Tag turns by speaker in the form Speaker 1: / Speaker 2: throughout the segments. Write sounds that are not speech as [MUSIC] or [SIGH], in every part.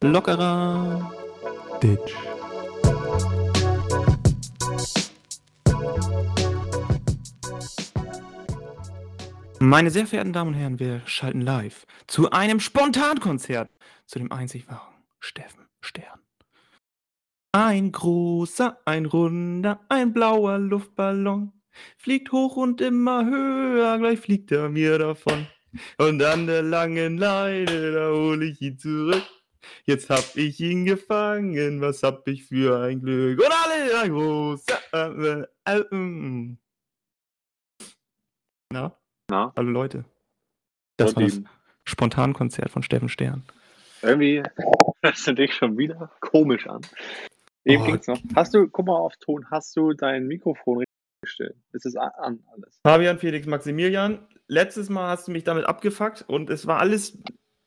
Speaker 1: Lockerer Ditch. Meine sehr verehrten Damen und Herren, wir schalten live zu einem Spontankonzert zu dem einzig wahren Steffen. Ein großer, ein runder, ein blauer Luftballon fliegt hoch und immer höher, gleich fliegt er mir davon. Und an der langen Leine, da hole ich ihn zurück. Jetzt hab ich ihn gefangen, was hab ich für ein Glück. Und alle ein großer. Äh, äh, äh, Na?
Speaker 2: Na?
Speaker 1: Hallo Leute. Das war das Spontankonzert von Steffen Stern.
Speaker 2: Irgendwie hörst du dich schon wieder komisch an. Eben
Speaker 1: Oh.
Speaker 2: ging's noch. Hast du, guck mal auf Ton, hast du dein Mikrofon richtig gestellt? Ist es an, alles?
Speaker 1: Fabian, Felix, Maximilian, letztes Mal hast du mich damit abgefuckt und es war alles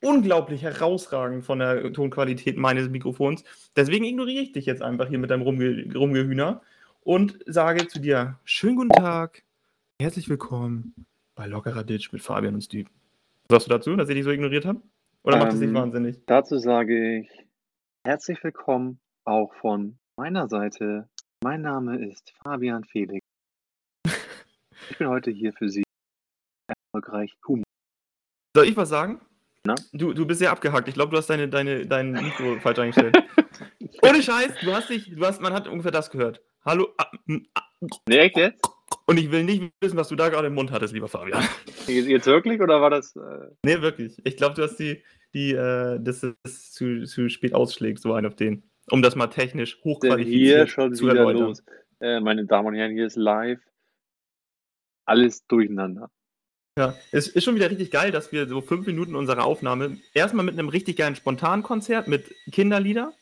Speaker 1: unglaublich herausragend von der Tonqualität meines Mikrofons. Deswegen ignoriere ich dich jetzt einfach hier mit deinem Rumge Rumgehühner und sage zu dir: Schönen guten Tag, herzlich willkommen bei Lockerer Ditch mit Fabian und Steve. Was sagst du dazu, dass ich dich so ignoriert habe? Oder macht es dich
Speaker 2: Ähm,
Speaker 1: wahnsinnig?
Speaker 2: Dazu sage ich herzlich willkommen auch von meiner Seite. Mein Name ist Fabian Felix. [LAUGHS] Ich bin heute hier für Sie erfolgreich Humor.
Speaker 1: Soll ich was sagen?
Speaker 2: Na?
Speaker 1: Du, du bist sehr abgehackt. Ich glaube, du hast deine, deine, dein [LAUGHS] Mikro falsch eingestellt. Ohne Scheiß, du hast dich, du hast, man hat ungefähr das gehört. Hallo. ah, mm, ah,
Speaker 2: jetzt?
Speaker 1: Und ich will nicht wissen, was du da gerade im Mund hattest, lieber Fabian.
Speaker 2: Jetzt jetzt wirklich oder war das. Äh,
Speaker 1: Nee, wirklich. Ich glaube, du hast die, die, äh, das ist zu, zu spät ausschlägt, so ein auf den. Um das mal technisch hochqualifiziert zu erläutern.
Speaker 2: los? Äh, meine Damen und Herren, hier ist live alles durcheinander.
Speaker 1: Ja, es ist schon wieder richtig geil, dass wir so fünf Minuten unserer Aufnahme erstmal mit einem richtig geilen Spontankonzert mit Kinderlieder.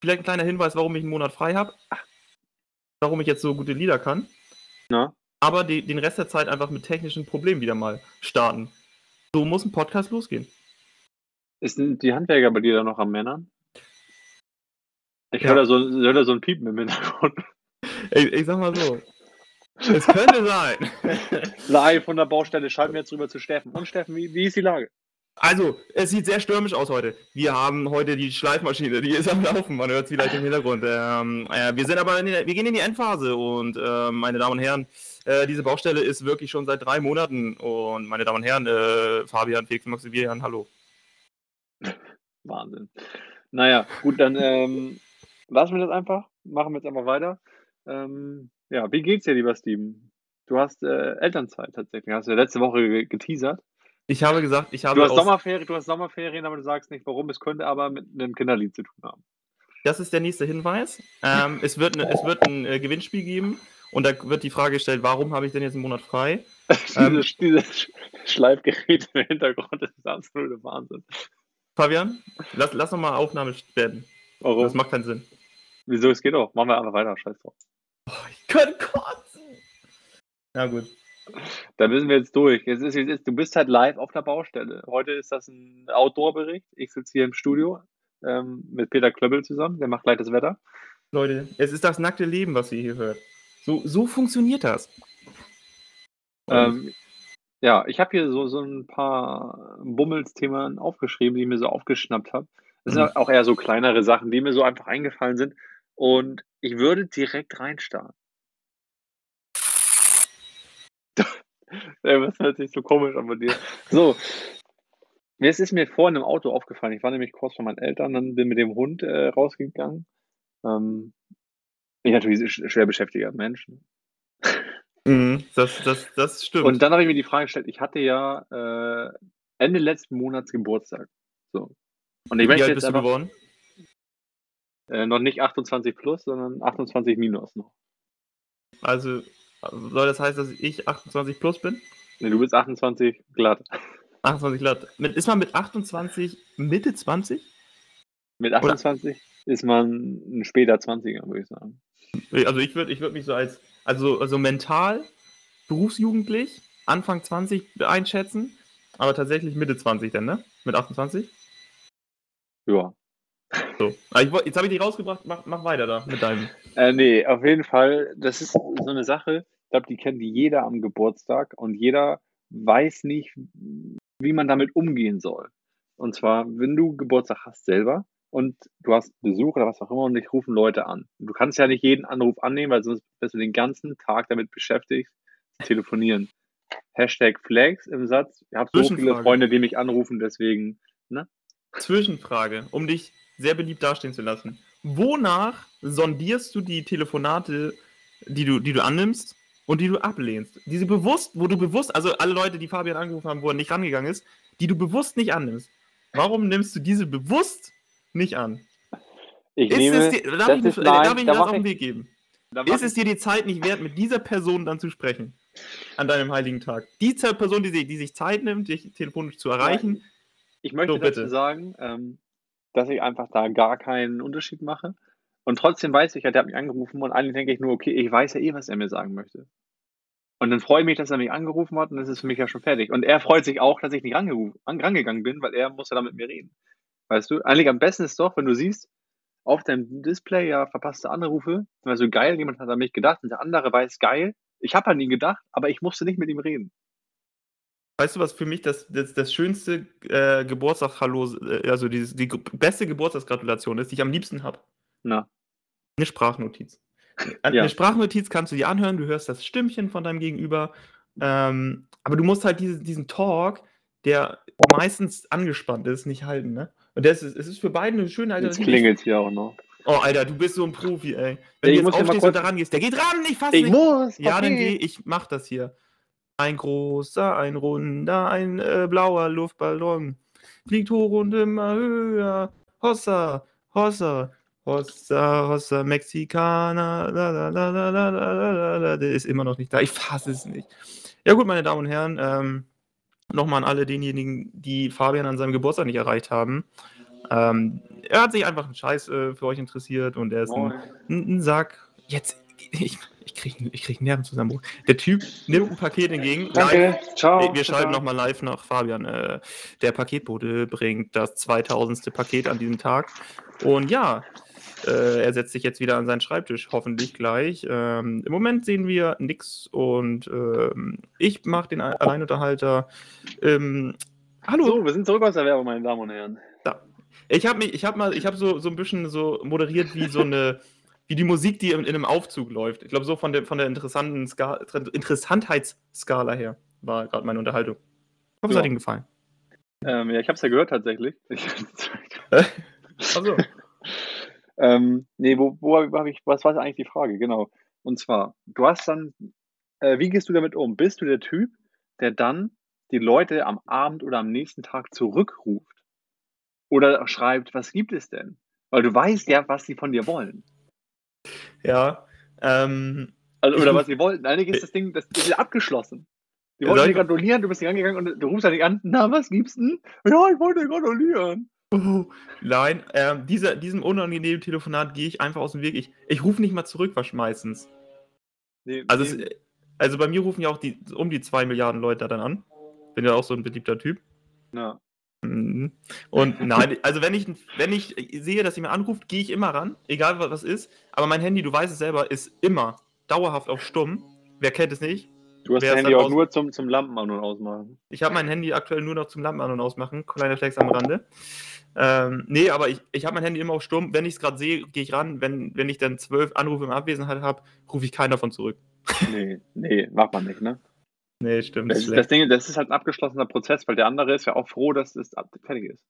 Speaker 1: Vielleicht ein kleiner Hinweis, warum ich einen Monat frei habe. Warum ich jetzt so gute Lieder kann.
Speaker 2: Na?
Speaker 1: Aber die, den Rest der Zeit einfach mit technischen Problemen wieder mal starten. So muss ein Podcast losgehen.
Speaker 2: Ist die Handwerker bei dir da noch am Männern? Ich
Speaker 1: Ja.
Speaker 2: höre da, so, hör da so ein Piepen im Hintergrund.
Speaker 1: Ich, ich sag mal so. Es könnte sein. [LAUGHS]
Speaker 2: Live von der Baustelle schalten wir jetzt rüber zu Steffen. Und Steffen, wie, wie ist die Lage?
Speaker 1: Also, es sieht sehr stürmisch aus heute. Wir haben heute die Schleifmaschine, die ist am Laufen, man hört sie vielleicht im Hintergrund. Ähm, äh, wir sind aber, in der, wir gehen in die Endphase und äh, meine Damen und Herren, äh, diese Baustelle ist wirklich schon seit drei Monaten und meine Damen und Herren, äh, Fabian, Felix, Maximilian, hallo. [LAUGHS]
Speaker 2: Wahnsinn. Naja, gut, dann ähm, lassen wir das einfach. Machen wir jetzt einfach weiter. Ähm, ja, wie geht's dir, lieber Steven? Du hast äh, Elternzeit tatsächlich. Hast du ja letzte Woche ge- geteasert.
Speaker 1: Ich habe gesagt, ich habe
Speaker 2: Du hast, Sommerferien, du hast Sommerferien, aber du sagst nicht warum. Es könnte aber mit einem Kinderlied zu tun haben.
Speaker 1: das ist der nächste Hinweis. Ähm, es wird, ne, es wird ein äh, Gewinnspiel geben und da wird die Frage gestellt, warum habe ich denn jetzt einen Monat frei? [LAUGHS] Ähm,
Speaker 2: dieses, dieses Schleifgerät im Hintergrund das ist absolute Wahnsinn.
Speaker 1: Fabian, lass, lass noch mal Aufnahme werden.
Speaker 2: Warum?
Speaker 1: Das macht keinen Sinn.
Speaker 2: Wieso? Es geht auch. Machen wir einfach weiter. Scheiß drauf.
Speaker 1: Ich könnte kotzen. Na gut.
Speaker 2: Da müssen wir jetzt durch. Jetzt ist, jetzt ist, du bist halt live auf der Baustelle. Heute ist das ein Outdoor-Bericht. Ich sitze hier im Studio ähm, mit Peter Klöppel zusammen. Der macht gleich das Wetter.
Speaker 1: Leute, es ist das nackte Leben, was ihr hier hört. So, so funktioniert das.
Speaker 2: Ähm, ja, ich habe hier so, so ein paar Bummels-Themen aufgeschrieben, die ich mir so aufgeschnappt habe. Das sind
Speaker 1: Mhm.
Speaker 2: auch eher so kleinere Sachen, die mir so einfach eingefallen sind. Und ich würde direkt reinstarten. [LAUGHS] Ey, was hört sich so komisch an bei dir? So, es ist mir vorhin im Auto aufgefallen. Ich war nämlich kurz vor meinen Eltern, dann bin mit dem Hund äh, rausgegangen. Ähm, ich natürlich sch- schwer beschäftigter Mensch. ne?
Speaker 1: Mhm, [LAUGHS] das, das, das stimmt.
Speaker 2: Und dann habe ich mir die Frage gestellt, ich hatte ja äh, Ende letzten Monats Geburtstag. So. Und ich
Speaker 1: Wie
Speaker 2: möchte
Speaker 1: alt
Speaker 2: jetzt
Speaker 1: bist du
Speaker 2: einfach
Speaker 1: geworden?
Speaker 2: Äh, noch nicht 28 plus, sondern 28 minus noch.
Speaker 1: Also, soll das heißen, dass ich 28 plus bin?
Speaker 2: Nee, du bist 28 glatt.
Speaker 1: 28 glatt. Mit, ist man mit 28 Mitte 20?
Speaker 2: Mit 28 ist man ein später 20er, würde ich sagen.
Speaker 1: Also ich würde ich würd mich so als, also, also mental, berufsjugendlich, Anfang 20 einschätzen, aber tatsächlich Mitte 20 dann, ne? Mit 28?
Speaker 2: Ja.
Speaker 1: So. Aber ich, jetzt habe ich dich rausgebracht, mach, mach weiter da mit deinem.
Speaker 2: Äh, nee, auf jeden Fall, das ist so eine Sache, glaube, die kennt jeder am Geburtstag und jeder weiß nicht, wie man damit umgehen soll. Und zwar, wenn du Geburtstag hast selber und du hast Besuch oder was auch immer und dich rufen Leute an. Du kannst ja nicht jeden Anruf annehmen, weil sonst bist du den ganzen Tag damit beschäftigt, zu telefonieren. Hashtag Flags im Satz. Ich habe so viele. Freunde, die mich anrufen, deswegen, ne?
Speaker 1: Zwischenfrage, um dich sehr beliebt dastehen zu lassen. Wonach sondierst du die Telefonate, die du, die du annimmst und die du ablehnst? Diese bewusst, wo du bewusst, also alle Leute, die Fabian angerufen haben, wo er nicht rangegangen ist, die du bewusst nicht annimmst. Warum nimmst du diese bewusst nicht an?
Speaker 2: Ich
Speaker 1: Ist
Speaker 2: nehme,
Speaker 1: es dir, darf ich,
Speaker 2: ist, nein,
Speaker 1: darf ich
Speaker 2: da
Speaker 1: das auf den Weg geben? Ist es dir die Zeit nicht wert, mit dieser Person dann zu sprechen? An deinem heiligen Tag. Die Person, die sich, die sich Zeit nimmt, dich telefonisch zu erreichen.
Speaker 2: Ich möchte
Speaker 1: So, bitte.
Speaker 2: dazu sagen, ähm, dass ich einfach da gar keinen Unterschied mache. Und trotzdem weiß ich ja, der hat mich angerufen und eigentlich denke ich nur, okay, ich weiß ja eh, was er mir sagen möchte. Und dann freue ich mich, dass er mich angerufen hat und das ist für mich ja schon fertig. Und er freut sich auch, dass ich nicht rangegangen bin, weil er muss ja dann mit mir reden. Weißt du? Eigentlich am besten ist doch, wenn du siehst, auf deinem Display ja verpasste Anrufe, also geil, jemand hat an mich gedacht und der andere weiß geil. Ich habe an ihn gedacht, aber ich musste nicht mit ihm reden.
Speaker 1: Weißt du, was für mich das, das, das schönste äh, Geburtstagshallo, äh, also dieses, die beste Geburtstagsgratulation ist, die ich am liebsten habe?
Speaker 2: Na,
Speaker 1: Eine Sprachnotiz. Eine
Speaker 2: Ja.
Speaker 1: Sprachnotiz kannst du dir anhören, du hörst das Stimmchen von deinem Gegenüber, ähm, aber du musst halt diese, diesen Talk, der meistens angespannt ist, nicht halten, ne? Und das ist, es ist für beide eine schöne
Speaker 2: jetzt
Speaker 1: Alternative.
Speaker 2: klingelt hier auch noch.
Speaker 1: Oh, Alter, du bist so ein Profi, ey.
Speaker 2: Ich
Speaker 1: Wenn du jetzt aufstehst und da rangehst, der geht ran, ich fass
Speaker 2: Ich
Speaker 1: nicht.
Speaker 2: muss!
Speaker 1: Ja, dann geh, ich mach das hier. Ein großer, ein runder, ein äh, blauer Luftballon. Fliegt hoch und immer höher. Hossa, Hossa, Hossa, Hossa, Mexikaner. La, la, la, la, la, la, la, la. Der ist immer noch nicht da. Ich fasse es nicht. Ja, gut, meine Damen und Herren. Ähm, Nochmal an alle denjenigen, die Fabian an seinem Geburtstag nicht erreicht haben. Ähm, er hat sich einfach einen Scheiß äh, für euch interessiert und er ist ein ein, ein Sack. Jetzt, ich, ich kriege ich krieg einen Nervenzusammenbruch. Der Typ nimmt ein Paket entgegen.
Speaker 2: Danke, ciao.
Speaker 1: Live. Wir schalten
Speaker 2: Ciao.
Speaker 1: nochmal live nach Fabian. Äh, der Paketbote bringt das 2000. Paket an diesem Tag. Und ja, äh, er setzt sich jetzt wieder an seinen Schreibtisch, hoffentlich gleich. Ähm, Im Moment sehen wir nix und ähm, ich mache den Alleinunterhalter. Ähm, hallo.
Speaker 2: So, wir sind zurück aus der Werbung, meine Damen und Herren.
Speaker 1: Ich habe mich, ich habe mal, ich habe so, so ein bisschen so moderiert wie so eine, wie die Musik, die in, in einem Aufzug läuft. Ich glaube, so von der, von der interessanten Ska Interessantheitsskala her war gerade meine Unterhaltung. Ich hoffe, es hat Ihnen gefallen.
Speaker 2: Ähm, ja, ich habe es ja gehört tatsächlich. [LAUGHS]
Speaker 1: Also, [LAUGHS]
Speaker 2: ähm, nee, wo, wo habe ich, was war eigentlich die Frage? Genau. Und zwar, du hast dann, äh, wie gehst du damit um? Bist du der Typ, der dann die Leute am Abend oder am nächsten Tag zurückruft? Oder schreibt, was gibt es denn? Weil du weißt ja, was sie von dir wollen.
Speaker 1: Ja. Ähm,
Speaker 2: Also, oder was sie wollten. Eigentlich ist das Ding, das ist ja abgeschlossen. Die
Speaker 1: Ja,
Speaker 2: wollten dir gratulieren, du bist nicht angegangen und du rufst dann nicht an, na, was gibt's denn? Ja, ich wollte dir gratulieren.
Speaker 1: oh, nein, ähm, dieser, diesem unangenehmen Telefonat gehe ich einfach aus dem Weg. Ich, ich rufe nicht mal zurück, was meistens.
Speaker 2: Nee,
Speaker 1: Also,
Speaker 2: nee,
Speaker 1: es, also bei mir rufen ja auch die, um die zwei Milliarden Leute dann an. Bin ja auch so ein beliebter Typ.
Speaker 2: na.
Speaker 1: Mhm. Und [LAUGHS] nein, also wenn ich, wenn ich sehe, dass jemand anruft, gehe ich immer ran, egal was ist. Aber mein Handy, du weißt es selber, ist immer dauerhaft auf stumm. Wer kennt es nicht?
Speaker 2: Du hast
Speaker 1: Wer
Speaker 2: dein Handy auch nur zum, zum Lampen an- und ausmachen.
Speaker 1: Ich habe mein Handy aktuell nur noch zum Lampen an- und ausmachen. Kleiner Flex am Rande. Ähm, nee, aber ich, ich habe mein Handy immer auf stumm. Wenn ich es gerade sehe, gehe ich ran. Wenn, wenn ich dann zwölf Anrufe in Abwesenheit habe, rufe ich keinen davon zurück.
Speaker 2: Nee, nee, macht man nicht, ne?
Speaker 1: Nee, stimmt.
Speaker 2: Das, das Ding, das ist halt ein abgeschlossener Prozess, weil der andere ist ja auch froh, dass es fertig ist.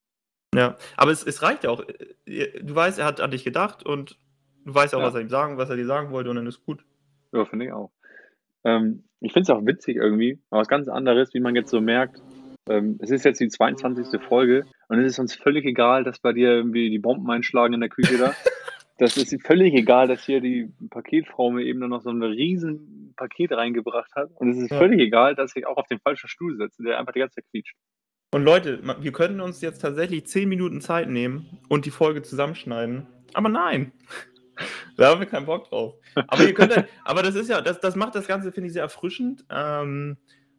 Speaker 1: Ja, aber es, es reicht ja auch. Du weißt, er hat an dich gedacht und du weißt auch,
Speaker 2: Ja.
Speaker 1: was er ihm sagen, was er dir sagen wollte und dann ist gut.
Speaker 2: Ja, finde ich auch. Ähm, ich finde es auch witzig irgendwie, aber was ganz anderes, wie man jetzt so merkt, ähm, es ist jetzt die 22. Folge und es ist uns völlig egal, dass bei dir irgendwie die Bomben einschlagen in der Küche da. [LAUGHS] Das ist völlig egal, dass hier die Paketfrau mir eben dann noch so ein riesen Paket reingebracht hat. Und es ist
Speaker 1: Ja.
Speaker 2: völlig egal, dass ich auch auf den falschen Stuhl sitze, der einfach die ganze Zeit quietscht.
Speaker 1: Und Leute, wir könnten uns jetzt tatsächlich 10 Minuten Zeit nehmen und die Folge zusammenschneiden. Aber nein. [LAUGHS] Da haben wir keinen Bock drauf. Aber ihr könnt halt, aber das ist ja, das, das macht das Ganze, finde ich, sehr erfrischend. Ähm,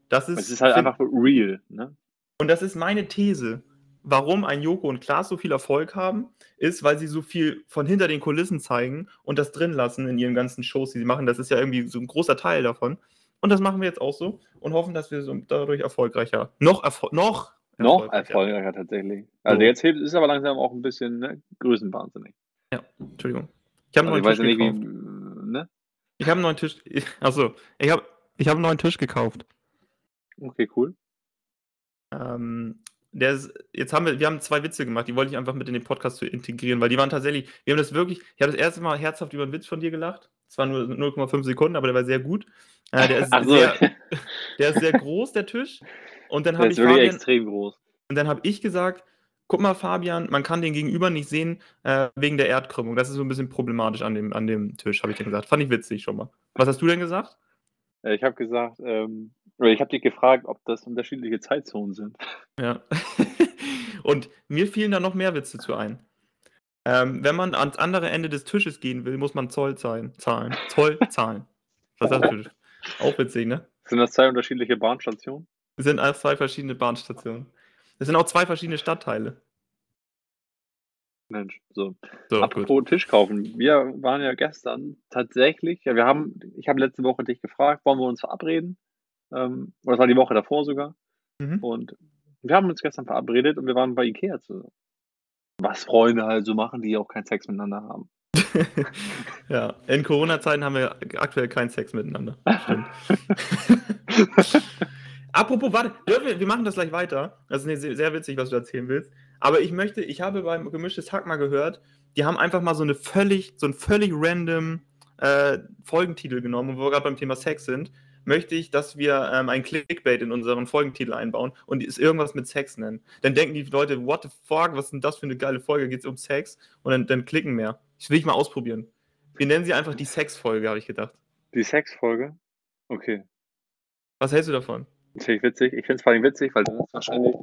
Speaker 1: das ist,
Speaker 2: Es ist halt einfach real. Ne?
Speaker 1: Und das ist meine These. Warum ein Joko und Klaas so viel Erfolg haben, ist, weil sie so viel von hinter den Kulissen zeigen und das drin lassen in ihren ganzen Shows, die sie machen. Das ist ja irgendwie so ein großer Teil davon. Und das machen wir jetzt auch so und hoffen, dass wir so dadurch erfolgreicher, noch, erfol noch,
Speaker 2: noch erfolgreicher tatsächlich. Also so. jetzt ist aber langsam auch ein bisschen ne, größenwahnsinnig.
Speaker 1: Ja, Entschuldigung. Ich habe also einen neuen Tisch gekauft. Wie, ne? Ich habe einen neuen Tisch. Achso, ich habe ich hab einen neuen Tisch gekauft.
Speaker 2: Okay, cool.
Speaker 1: Ähm, der ist, jetzt haben wir, wir haben zwei Witze gemacht, die wollte ich einfach mit in den Podcast zu integrieren, weil die waren tatsächlich, wir haben das wirklich, ich habe das erste Mal herzhaft über einen Witz von dir gelacht. Es waren nur 0,5 Sekunden, aber der war sehr gut. Äh, der, ist [LAUGHS] so. sehr, der ist sehr groß, der Tisch. Und dann habe ich.
Speaker 2: Fabian, extrem groß.
Speaker 1: Und dann habe ich gesagt, guck mal, Fabian, man kann den Gegenüber nicht sehen äh, wegen der Erdkrümmung. Das ist so ein bisschen problematisch an dem, an dem Tisch, habe ich dann gesagt. Fand ich witzig schon mal. Was hast du denn gesagt?
Speaker 2: Äh, ich habe gesagt, ähm, ich habe dich gefragt, ob das unterschiedliche Zeitzonen sind.
Speaker 1: Ja. [LAUGHS] Und mir fielen da noch mehr Witze zu ein. Ähm, wenn man ans andere Ende des Tisches gehen will, muss man Zoll zahlen. zahlen. Zoll [LAUGHS] zahlen. Was sagst du? Auch witzig, ne?
Speaker 2: Sind das zwei unterschiedliche Bahnstationen?
Speaker 1: Sind alles zwei verschiedene Bahnstationen. Das sind auch zwei verschiedene Stadtteile.
Speaker 2: Mensch, so. so Apropos gut. Tisch kaufen. Wir waren ja gestern tatsächlich, ja, wir haben, ich habe letzte Woche dich gefragt, wollen wir uns verabreden? Ähm, oder das war die Woche davor sogar. Mhm. Und wir haben uns gestern verabredet und wir waren bei Ikea zusammen. Was Freunde halt so machen, die auch keinen Sex miteinander haben. [LAUGHS]
Speaker 1: ja, in Corona-Zeiten haben wir aktuell keinen Sex miteinander. Stimmt. [LAUGHS] Apropos, warte, wir, wir machen das gleich weiter. Das ist sehr, sehr witzig, was du erzählen willst. Aber ich möchte, ich habe beim gemischtes Hack mal gehört, die haben einfach mal so eine völlig, so einen völlig random äh, Folgentitel genommen, wo wir gerade beim Thema Sex sind möchte ich, dass wir ähm, ein Clickbait in unseren Folgentitel einbauen und es irgendwas mit Sex nennen. Dann denken die Leute, what the fuck, was ist denn das für eine geile Folge? Geht es um Sex? Und dann, dann klicken mehr. Das will ich mal ausprobieren. Wir nennen sie einfach die Sex-Folge, habe ich gedacht.
Speaker 2: Die Sex-Folge? Okay.
Speaker 1: Was hältst du davon?
Speaker 2: Das finde ich witzig. Ich finde es vor allem witzig, weil das ist wahrscheinlich.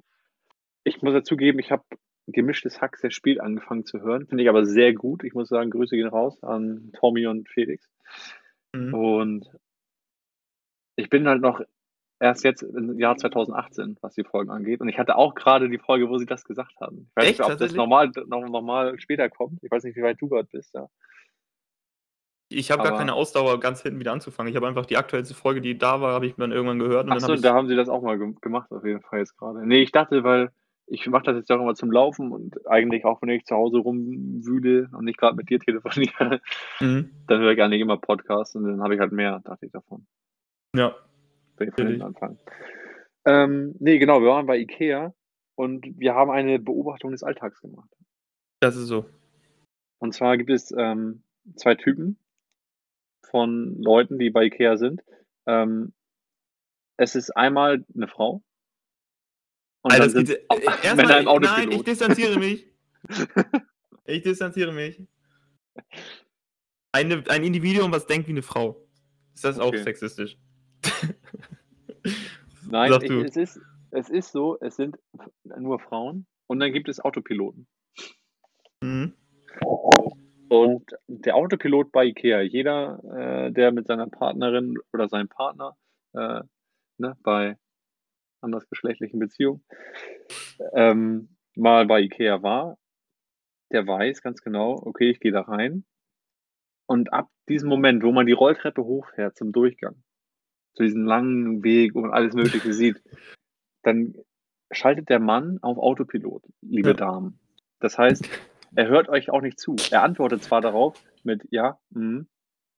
Speaker 2: Ich muss dazugeben, ich habe gemischtes Hack sehr spät angefangen zu hören. Finde ich aber sehr gut. Ich muss sagen, Grüße gehen raus an Tommy und Felix. Mhm. Und ich bin halt noch erst jetzt im Jahr 2018, was die Folgen angeht. Und ich hatte auch gerade die Folge, wo sie das gesagt haben. Ich weiß Echt? nicht, ob das normal, noch, normal später kommt. Ich weiß nicht, wie weit du gerade bist, ja.
Speaker 1: Ich habe gar keine Ausdauer, ganz hinten wieder anzufangen. Ich habe einfach die aktuellste Folge, die da war, habe ich dann irgendwann gehört.
Speaker 2: Und Achso, da haben sie das auch mal gemacht, auf jeden Fall jetzt gerade. Nee, ich dachte, weil ich mache das jetzt auch immer zum Laufen und eigentlich auch, wenn ich zu Hause rumwühle und nicht gerade mit dir telefoniere, mhm. dann höre ich eigentlich immer Podcasts und dann habe ich halt mehr, dachte ich davon.
Speaker 1: Ja.
Speaker 2: Von hinten anfange. Ähm, nee, genau, wir waren bei Ikea und wir haben eine Beobachtung des Alltags gemacht.
Speaker 1: Das ist so.
Speaker 2: Und zwar gibt es ähm, zwei Typen von Leuten, die bei Ikea sind. Ähm, es ist einmal eine Frau.
Speaker 1: Und Alter, dann sind äh, Männer im Nein, ich distanziere mich. [LAUGHS] ich distanziere mich. Eine, ein Individuum, was denkt wie eine Frau. Ist das okay. auch sexistisch? [LAUGHS]
Speaker 2: Nein, ich, es, ist, es ist so, es sind nur Frauen und dann gibt es Autopiloten. Mhm. Und der Autopilot bei IKEA, jeder, äh, der mit seiner Partnerin oder seinem Partner äh, ne, bei andersgeschlechtlichen Beziehungen ähm, mal bei IKEA war, der weiß ganz genau, okay, ich gehe da rein. Und ab diesem Moment, wo man die Rolltreppe hochfährt zum Durchgang, zu diesem langen Weg und alles Mögliche [LAUGHS] sieht, dann schaltet der Mann auf Autopilot, liebe ja. Damen. Das heißt, [LAUGHS] er hört euch auch nicht zu. Er antwortet zwar darauf mit ja, mm,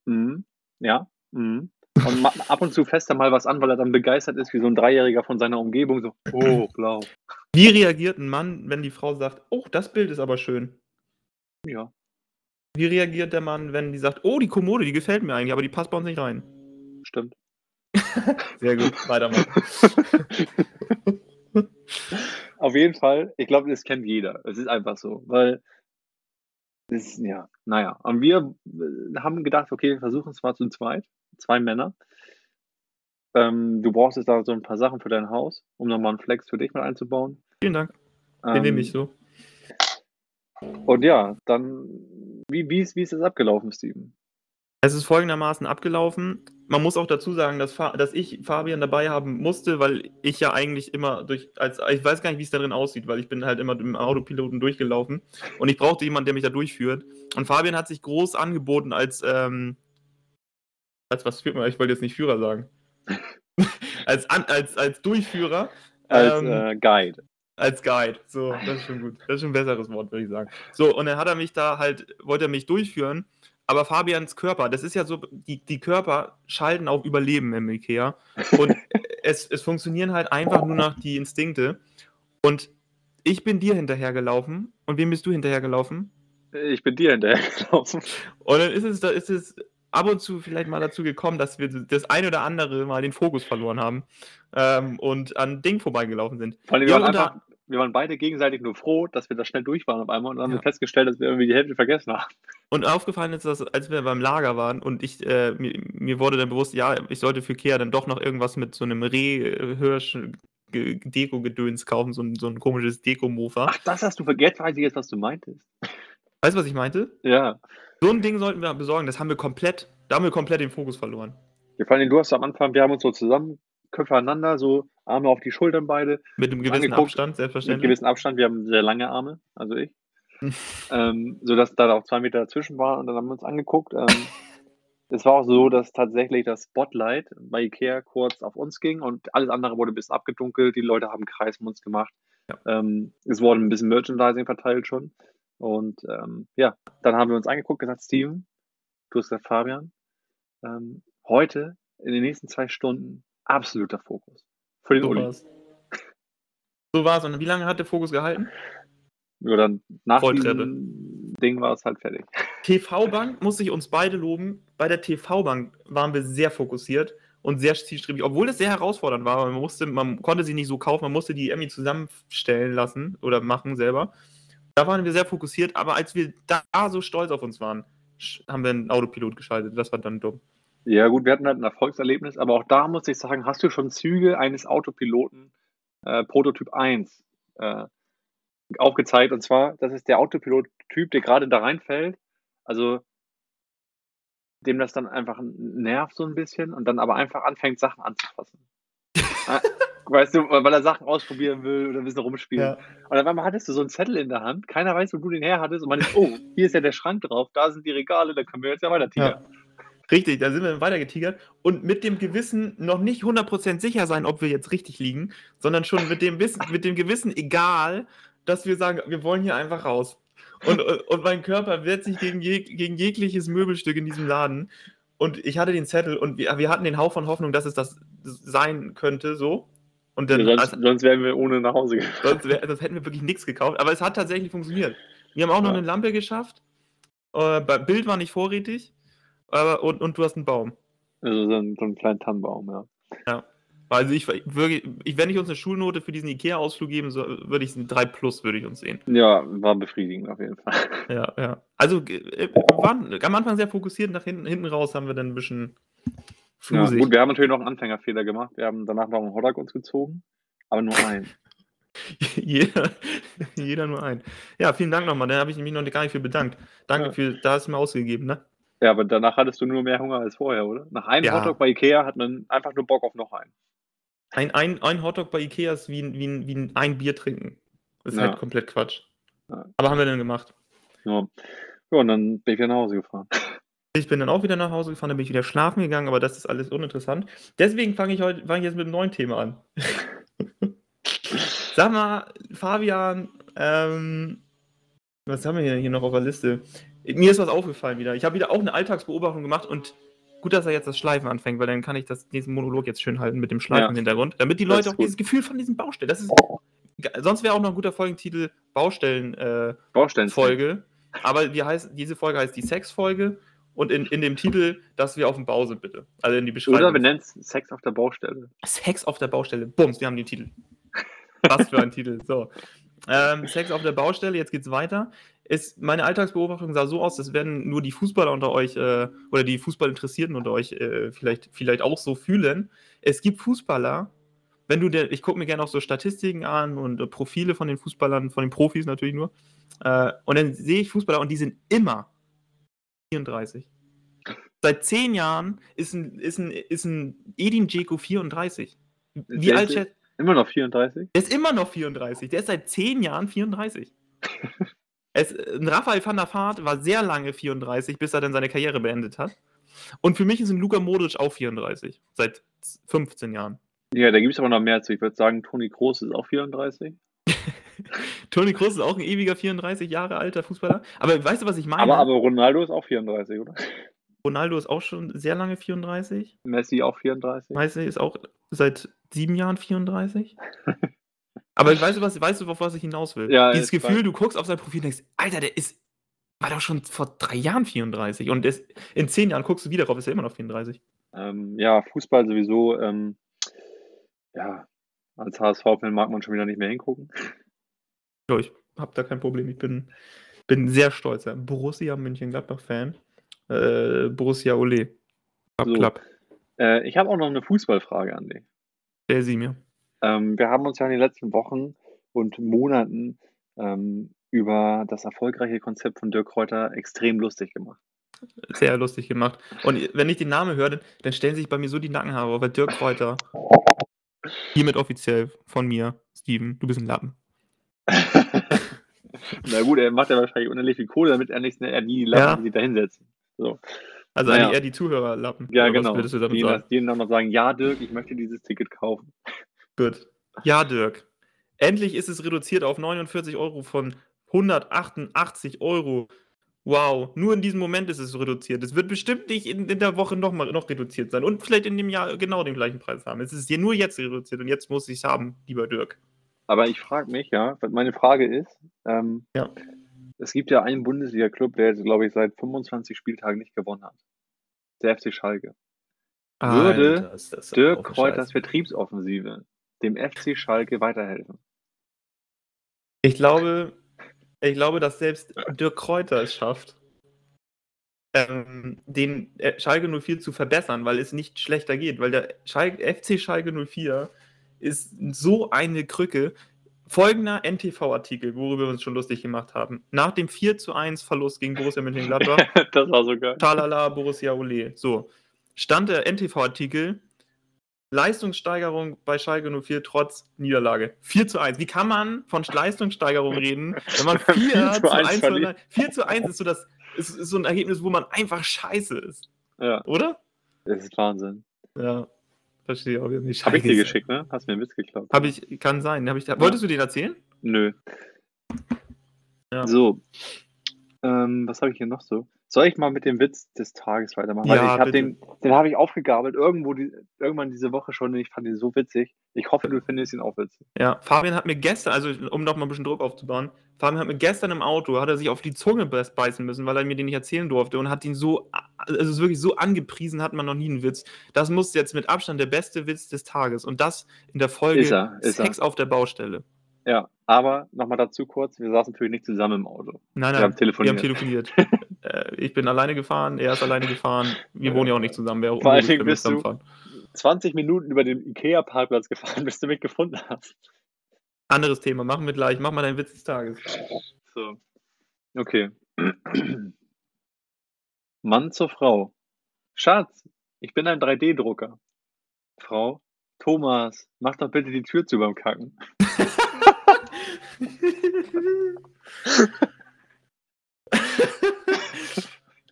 Speaker 2: mm, ja, mm, und ab und zu fässt er mal was an, weil er dann begeistert ist, wie so ein Dreijähriger von seiner Umgebung, so, oh, blau.
Speaker 1: Wie reagiert ein Mann, wenn die Frau sagt, oh, das Bild ist aber schön?
Speaker 2: Ja.
Speaker 1: Wie reagiert der Mann, wenn die sagt, oh, die Kommode, die gefällt mir eigentlich, aber die passt bei uns nicht rein?
Speaker 2: Stimmt. [LAUGHS]
Speaker 1: Sehr gut, weitermachen. [LAUGHS]
Speaker 2: Auf jeden Fall, ich glaube, das kennt jeder. Es ist einfach so, weil es, ja, naja. Und wir äh, haben gedacht, okay, wir versuchen es mal zu zweit, zwei Männer. Ähm, du brauchst jetzt da so ein paar Sachen für dein Haus, um nochmal einen Flex für dich mit einzubauen.
Speaker 1: Vielen Dank. Den ähm, nehme ich so.
Speaker 2: Und ja, dann, wie, wie, ist, wie ist das abgelaufen, Steven?
Speaker 1: Es ist folgendermaßen abgelaufen. Man muss auch dazu sagen, dass, dass ich Fabian dabei haben musste, weil ich ja eigentlich immer durch, als ich weiß gar nicht, wie es da drin aussieht, weil ich bin halt immer im Autopiloten durchgelaufen und ich brauchte jemanden, der mich da durchführt. Und Fabian hat sich groß angeboten als, ähm, als was führt man? Ich wollte jetzt nicht Führer sagen. [LAUGHS] als, an, als, als Durchführer.
Speaker 2: Als
Speaker 1: ähm,
Speaker 2: äh, Guide.
Speaker 1: Als Guide. So, das ist schon gut. Das ist schon ein besseres Wort, würde ich sagen. So, und dann hat er mich da halt, wollte er mich durchführen. Aber Fabians Körper, das ist ja so, die, die Körper schalten auf Überleben im Ikea. Und [LAUGHS] es, es funktionieren halt einfach nur noch die Instinkte. Und ich bin dir hinterhergelaufen. Und wem bist du hinterhergelaufen?
Speaker 2: Ich bin dir hinterhergelaufen.
Speaker 1: Und dann ist es, da ist es ab und zu vielleicht mal dazu gekommen, dass wir das ein oder andere mal den Fokus verloren haben ähm, und an Ding vorbeigelaufen sind.
Speaker 2: Vor allem, wir, waren
Speaker 1: und da-
Speaker 2: einfach, wir waren beide gegenseitig nur froh, dass wir da schnell durch waren auf einmal und dann haben
Speaker 1: Ja.
Speaker 2: wir festgestellt, dass wir irgendwie die Hälfte vergessen haben.
Speaker 1: Und aufgefallen ist, dass als wir beim Lager waren und ich, äh, mir, mir wurde dann bewusst, ja, ich sollte für Kea dann doch noch irgendwas mit so einem Reh-Hirsch-Deko-Gedöns kaufen, so ein, so ein komisches Deko-Mofa.
Speaker 2: Ach, das hast du vergessen, weiß ich jetzt, was du meintest.
Speaker 1: Weißt du, was ich meinte?
Speaker 2: Ja.
Speaker 1: So ein Ding sollten wir besorgen, das haben wir komplett, da haben wir komplett den Fokus verloren.
Speaker 2: Ja, Vor allem, du hast am Anfang, wir haben uns so zusammen, Köpfe aneinander, so Arme auf die Schultern beide,
Speaker 1: Mit einem gewissen
Speaker 2: Angeguckt,
Speaker 1: Abstand,
Speaker 2: mit
Speaker 1: selbstverständlich.
Speaker 2: gewissem Abstand. Wir haben sehr lange Arme, also ich. [LAUGHS] ähm, sodass da auch zwei Meter dazwischen war und dann haben wir uns angeguckt. Ähm, es war auch so, dass tatsächlich das Spotlight bei Ikea kurz auf uns ging und alles andere wurde ein bisschen abgedunkelt. Die Leute haben einen Kreis um uns gemacht.
Speaker 1: Ja.
Speaker 2: Ähm, es wurde ein bisschen Merchandising verteilt schon. Und ähm, ja, dann haben wir uns angeguckt, gesagt, Steven, du hast gesagt, Fabian, ähm, heute in den nächsten zwei Stunden absoluter Fokus. Für den
Speaker 1: So
Speaker 2: Uli.
Speaker 1: war's. So war's. Und wie lange hat der Fokus gehalten?
Speaker 2: Ja, dann nach diesem Ding war es halt fertig.
Speaker 1: TV-Bank muss ich uns beide loben. Bei der TV-Bank waren wir sehr fokussiert und sehr zielstrebig, obwohl es sehr herausfordernd war. weil Man, musste, man konnte sie nicht so kaufen, man musste die irgendwie zusammenstellen lassen oder machen selber. Da waren wir sehr fokussiert, aber als wir da so stolz auf uns waren, haben wir einen Autopilot geschaltet. Das war dann dumm.
Speaker 2: Ja, gut, wir hatten halt ein Erfolgserlebnis, aber auch da muss ich sagen, hast du schon Züge eines Autopiloten äh, Prototyp 1 äh, aufgezeigt. Und zwar, das ist der Autopilot-Typ, der gerade da reinfällt. Also dem das dann einfach nervt so ein bisschen und dann aber einfach anfängt, Sachen anzufassen. [LAUGHS] Ah, weißt du, weil er Sachen ausprobieren will oder ein bisschen rumspielen. Und auf einmal hattest du so einen Zettel in der Hand, keiner weiß, wo du den her hattest und man ist, oh, hier ist ja der Schrank drauf, da sind die Regale, da können wir jetzt ja weiter tigern.
Speaker 1: Ja. Richtig, da sind wir weiter getigert und mit dem Gewissen noch nicht 100% sicher sein, ob wir jetzt richtig liegen, sondern schon mit dem, Wissen, mit dem Gewissen egal, dass wir sagen, wir wollen hier einfach raus. Und, und mein Körper wehrt sich gegen, jeg, gegen jegliches Möbelstück in diesem Laden. Und ich hatte den Zettel und wir, wir hatten den Hauch von Hoffnung, dass es das sein könnte, so. Und dann,
Speaker 2: sonst,
Speaker 1: also,
Speaker 2: sonst wären wir ohne nach Hause gegangen.
Speaker 1: sonst, wär, sonst hätten wir wirklich nichts gekauft. Aber es hat tatsächlich funktioniert. Wir haben auch noch
Speaker 2: Ja.
Speaker 1: eine Lampe geschafft. Äh, Bild war nicht vorrätig. Aber, und, und du hast einen Baum.
Speaker 2: Also so einen, so einen kleinen Tannenbaum, ja.
Speaker 1: Also ich, wirklich, ich, wenn ich uns eine Schulnote für diesen Ikea-Ausflug geben soll, würde ich ein 3 plus würde ich uns sehen.
Speaker 2: Ja, war befriedigend auf jeden Fall. [LAUGHS]
Speaker 1: Ja, ja. Also äh, waren am Anfang sehr fokussiert, nach hinten, hinten raus haben wir dann ein bisschen
Speaker 2: Ja,
Speaker 1: flusig.
Speaker 2: gut, wir haben natürlich noch einen Anfängerfehler gemacht. Wir haben danach noch einen Hotdog uns gezogen, aber nur einen. [LAUGHS]
Speaker 1: jeder, jeder nur ein. Ja, vielen Dank nochmal. Da habe ich mich noch gar nicht für bedankt. Danke
Speaker 2: Ja.
Speaker 1: für, da hast du mir ausgegeben, ne?
Speaker 2: Ja, aber danach hattest du nur mehr Hunger als vorher, oder? Nach einem
Speaker 1: Ja.
Speaker 2: Hotdog bei Ikea hat man einfach nur Bock auf noch einen.
Speaker 1: Ein, ein, ein Hotdog bei Ikea ist wie, ein- wie, ein- wie ein, Bier trinken. Das ist
Speaker 2: Ja.
Speaker 1: halt komplett Quatsch.
Speaker 2: Ja.
Speaker 1: Aber haben wir dann gemacht.
Speaker 2: Ja. ja, und dann bin ich wieder nach Hause gefahren. [LAUGHS]
Speaker 1: Ich bin dann auch wieder nach Hause gefahren, dann bin ich wieder schlafen gegangen, aber das ist alles uninteressant. Deswegen fange ich heute fange ich jetzt mit einem neuen Thema an. [LAUGHS] Sag mal, Fabian, ähm, was haben wir hier, hier noch auf der Liste? Mir ist was aufgefallen wieder. Ich habe wieder auch eine Alltagsbeobachtung gemacht und gut, dass er jetzt das Schleifen anfängt, weil dann kann ich das, diesen Monolog jetzt schön halten mit dem Schleifen
Speaker 2: Ja.
Speaker 1: im Hintergrund, damit die Leute auch
Speaker 2: gut.
Speaker 1: dieses Gefühl von diesem Baustellen. Das ist, sonst wäre auch noch ein guter Folgentitel Baustellen. Äh,
Speaker 2: Baustellen.
Speaker 1: Folge. Aber die heißt, diese Folge heißt die Sex-Folge und in, in dem Titel, dass wir auf dem Bau sind, bitte. Also in die Beschreibung.
Speaker 2: Oder wir nennen es Sex auf der Baustelle.
Speaker 1: Sex auf der Baustelle. Bums, wir haben den Titel. Was für ein Titel. So. Ähm, Sex auf der Baustelle, jetzt geht's weiter. Ist, meine Alltagsbeobachtung sah so aus, das werden nur die Fußballer unter euch äh, oder die Fußballinteressierten unter euch äh, vielleicht, vielleicht auch so fühlen. Es gibt Fußballer, wenn du der, ich gucke mir gerne auch so Statistiken an und äh, Profile von den Fußballern, von den Profis natürlich nur. Äh, und dann sehe ich Fußballer und die sind immer 34. Seit zehn Jahren ist ein, ist ein, ist ein Edin Dzeko 34. Wie alt
Speaker 2: ist-
Speaker 1: schätzt
Speaker 2: Immer noch 34?
Speaker 1: der ist immer noch 34. Der ist seit 10 Jahren 34. [LAUGHS] es, ein Raphael van der Vaart war sehr lange 34, bis er dann seine Karriere beendet hat. Und für mich ist ein Luka Modric auch 34. Seit 15 Jahren.
Speaker 2: Ja, da gibt es aber noch mehr zu. Ich würde sagen, Toni Kroos ist auch 34. [LAUGHS]
Speaker 1: Toni Kroos ist auch ein ewiger 34 Jahre alter Fußballer. Aber weißt du, was ich meine?
Speaker 2: Aber, aber Ronaldo ist auch 34, oder?
Speaker 1: Ronaldo ist auch schon sehr lange 34.
Speaker 2: Messi auch 34.
Speaker 1: Messi ist auch seit sieben Jahren 34. [LAUGHS] aber weißt du, was, weißt du, auf was ich hinaus will?
Speaker 2: Ja,
Speaker 1: Dieses
Speaker 2: ich
Speaker 1: Gefühl,
Speaker 2: weiß.
Speaker 1: du guckst auf sein Profil und denkst, Alter, der ist, war doch schon vor drei Jahren 34. Und ist, in zehn Jahren guckst du wieder drauf, ist er immer noch 34.
Speaker 2: Ähm, ja, Fußball sowieso. Ähm, ja, als HSV-Fan mag man schon wieder nicht mehr hingucken. [LAUGHS]
Speaker 1: Ja, ich habe da kein Problem. Ich bin, bin sehr stolzer Borussia München-Gladbach-Fan. Äh, Borussia Ole. Klapp,
Speaker 2: So.
Speaker 1: klapp.
Speaker 2: Äh, ich habe auch noch eine Fußballfrage an dich.
Speaker 1: Stell sie mir.
Speaker 2: Ähm, wir haben uns ja in den letzten Wochen und Monaten ähm, über das erfolgreiche Konzept von Dirk Kräuter extrem lustig gemacht.
Speaker 1: Sehr lustig gemacht. Und wenn ich den Namen höre, dann, stellen sich bei mir so die Nackenhaare auf, weil Dirk Kräuter, hiermit offiziell von mir, Steven, du bist ein Lappen. [LAUGHS]
Speaker 2: Na gut, er macht ja wahrscheinlich unendlich viel Kohle, damit er nicht er die Lappen,
Speaker 1: Ja.
Speaker 2: die sich da hinsetzen. So.
Speaker 1: Also eigentlich eher die Zuhörer Lappen.
Speaker 2: Ja, genau.
Speaker 1: Was würdest du damit
Speaker 2: Die,
Speaker 1: sagen?
Speaker 2: die dann noch sagen, ja, Dirk, ich möchte dieses Ticket kaufen. [LAUGHS]
Speaker 1: Gut. Ja, Dirk. Endlich ist es reduziert auf 49 Euro von 188 Euro. Wow, nur in diesem Moment ist es reduziert. Es wird bestimmt nicht in, in der Woche noch, mal, noch reduziert sein und vielleicht in dem Jahr genau den gleichen Preis haben. Es ist hier nur jetzt reduziert und jetzt muss ich es haben, lieber Dirk.
Speaker 2: Aber ich frage mich, ja, meine Frage ist, ähm,
Speaker 1: Ja.
Speaker 2: Es gibt ja einen Bundesliga-Club, der jetzt, glaube ich, seit 25 Spieltagen nicht gewonnen hat. Der FC Schalke. Würde
Speaker 1: Alter, ist das
Speaker 2: Dirk
Speaker 1: auch ein
Speaker 2: Kräuters. Vertriebsoffensive dem FC Schalke weiterhelfen.
Speaker 1: Ich glaube, ich glaube, dass selbst Dirk Kräuter es schafft, ähm, den äh, Schalke 04 zu verbessern, weil es nicht schlechter geht. Weil der Schalke, FC Schalke 04 ist so eine Krücke. Folgender NTV-Artikel, worüber wir uns schon lustig gemacht haben. Nach dem 4 zu 1 Verlust gegen Borussia Mönchengladbach [LAUGHS]
Speaker 2: das war so geil.
Speaker 1: Talala, Borussia Ole. So, stand der NTV-Artikel, Leistungssteigerung bei Schalke 04 trotz Niederlage. 4 zu 1. Wie kann man von Leistungssteigerung reden, wenn man [LAUGHS] 4,
Speaker 2: 4
Speaker 1: zu
Speaker 2: zu
Speaker 1: 1
Speaker 2: 1
Speaker 1: verliert? 4 zu 1 ist so, das, ist, ist so ein Ergebnis, wo man einfach scheiße ist.
Speaker 2: Ja,
Speaker 1: Oder?
Speaker 2: das ist Wahnsinn.
Speaker 1: Ja, verstehe ich auch nicht.
Speaker 2: Habe ich dir geschickt, ne? Hast mir einen Witz geklaut.
Speaker 1: Hab ich, kann sein. Hab ich, wolltest du den erzählen?
Speaker 2: Nö.
Speaker 1: Ja.
Speaker 2: So. Ähm, was habe ich hier noch so? Soll ich mal mit dem Witz des Tages weitermachen?
Speaker 1: Ja,
Speaker 2: Weil ich
Speaker 1: bitte.
Speaker 2: den, den habe ich aufgegabelt irgendwo die, irgendwann diese Woche schon und ich fand ihn so witzig. Ich hoffe, du findest ihn auch witzig.
Speaker 1: Ja, Fabian hat mir gestern, also um noch mal ein bisschen Druck aufzubauen, Fabian hat mir gestern im Auto, hat er sich auf die Zunge beiß- beißen müssen, weil er mir den nicht erzählen durfte und hat ihn so, also es ist wirklich so angepriesen, hat man noch nie einen Witz. Das muss jetzt mit Abstand der beste Witz des Tages und das in der Folge
Speaker 2: Ist er, ist er.
Speaker 1: Sex auf der Baustelle.
Speaker 2: Ja, aber nochmal dazu kurz, wir saßen natürlich nicht zusammen im Auto.
Speaker 1: Nein,
Speaker 2: Wir
Speaker 1: nein,
Speaker 2: haben telefoniert.
Speaker 1: Wir haben telefoniert. [LAUGHS] äh, ich bin alleine gefahren, er ist alleine gefahren. Wir wohnen ja auch nicht zusammen. Wäre
Speaker 2: Vor allen Dingen bist du-
Speaker 1: zusammenfahren.
Speaker 2: 20 Minuten über den Ikea-Parkplatz gefahren, bis du mich gefunden hast.
Speaker 1: Anderes Thema, machen wir gleich. Mach mal deinen Witz des Tages.
Speaker 2: So. Okay. Mann zur Frau. Schatz, ich bin ein 3D-Drucker. Frau, Thomas, mach doch bitte die Tür zu beim Kacken. [LAUGHS]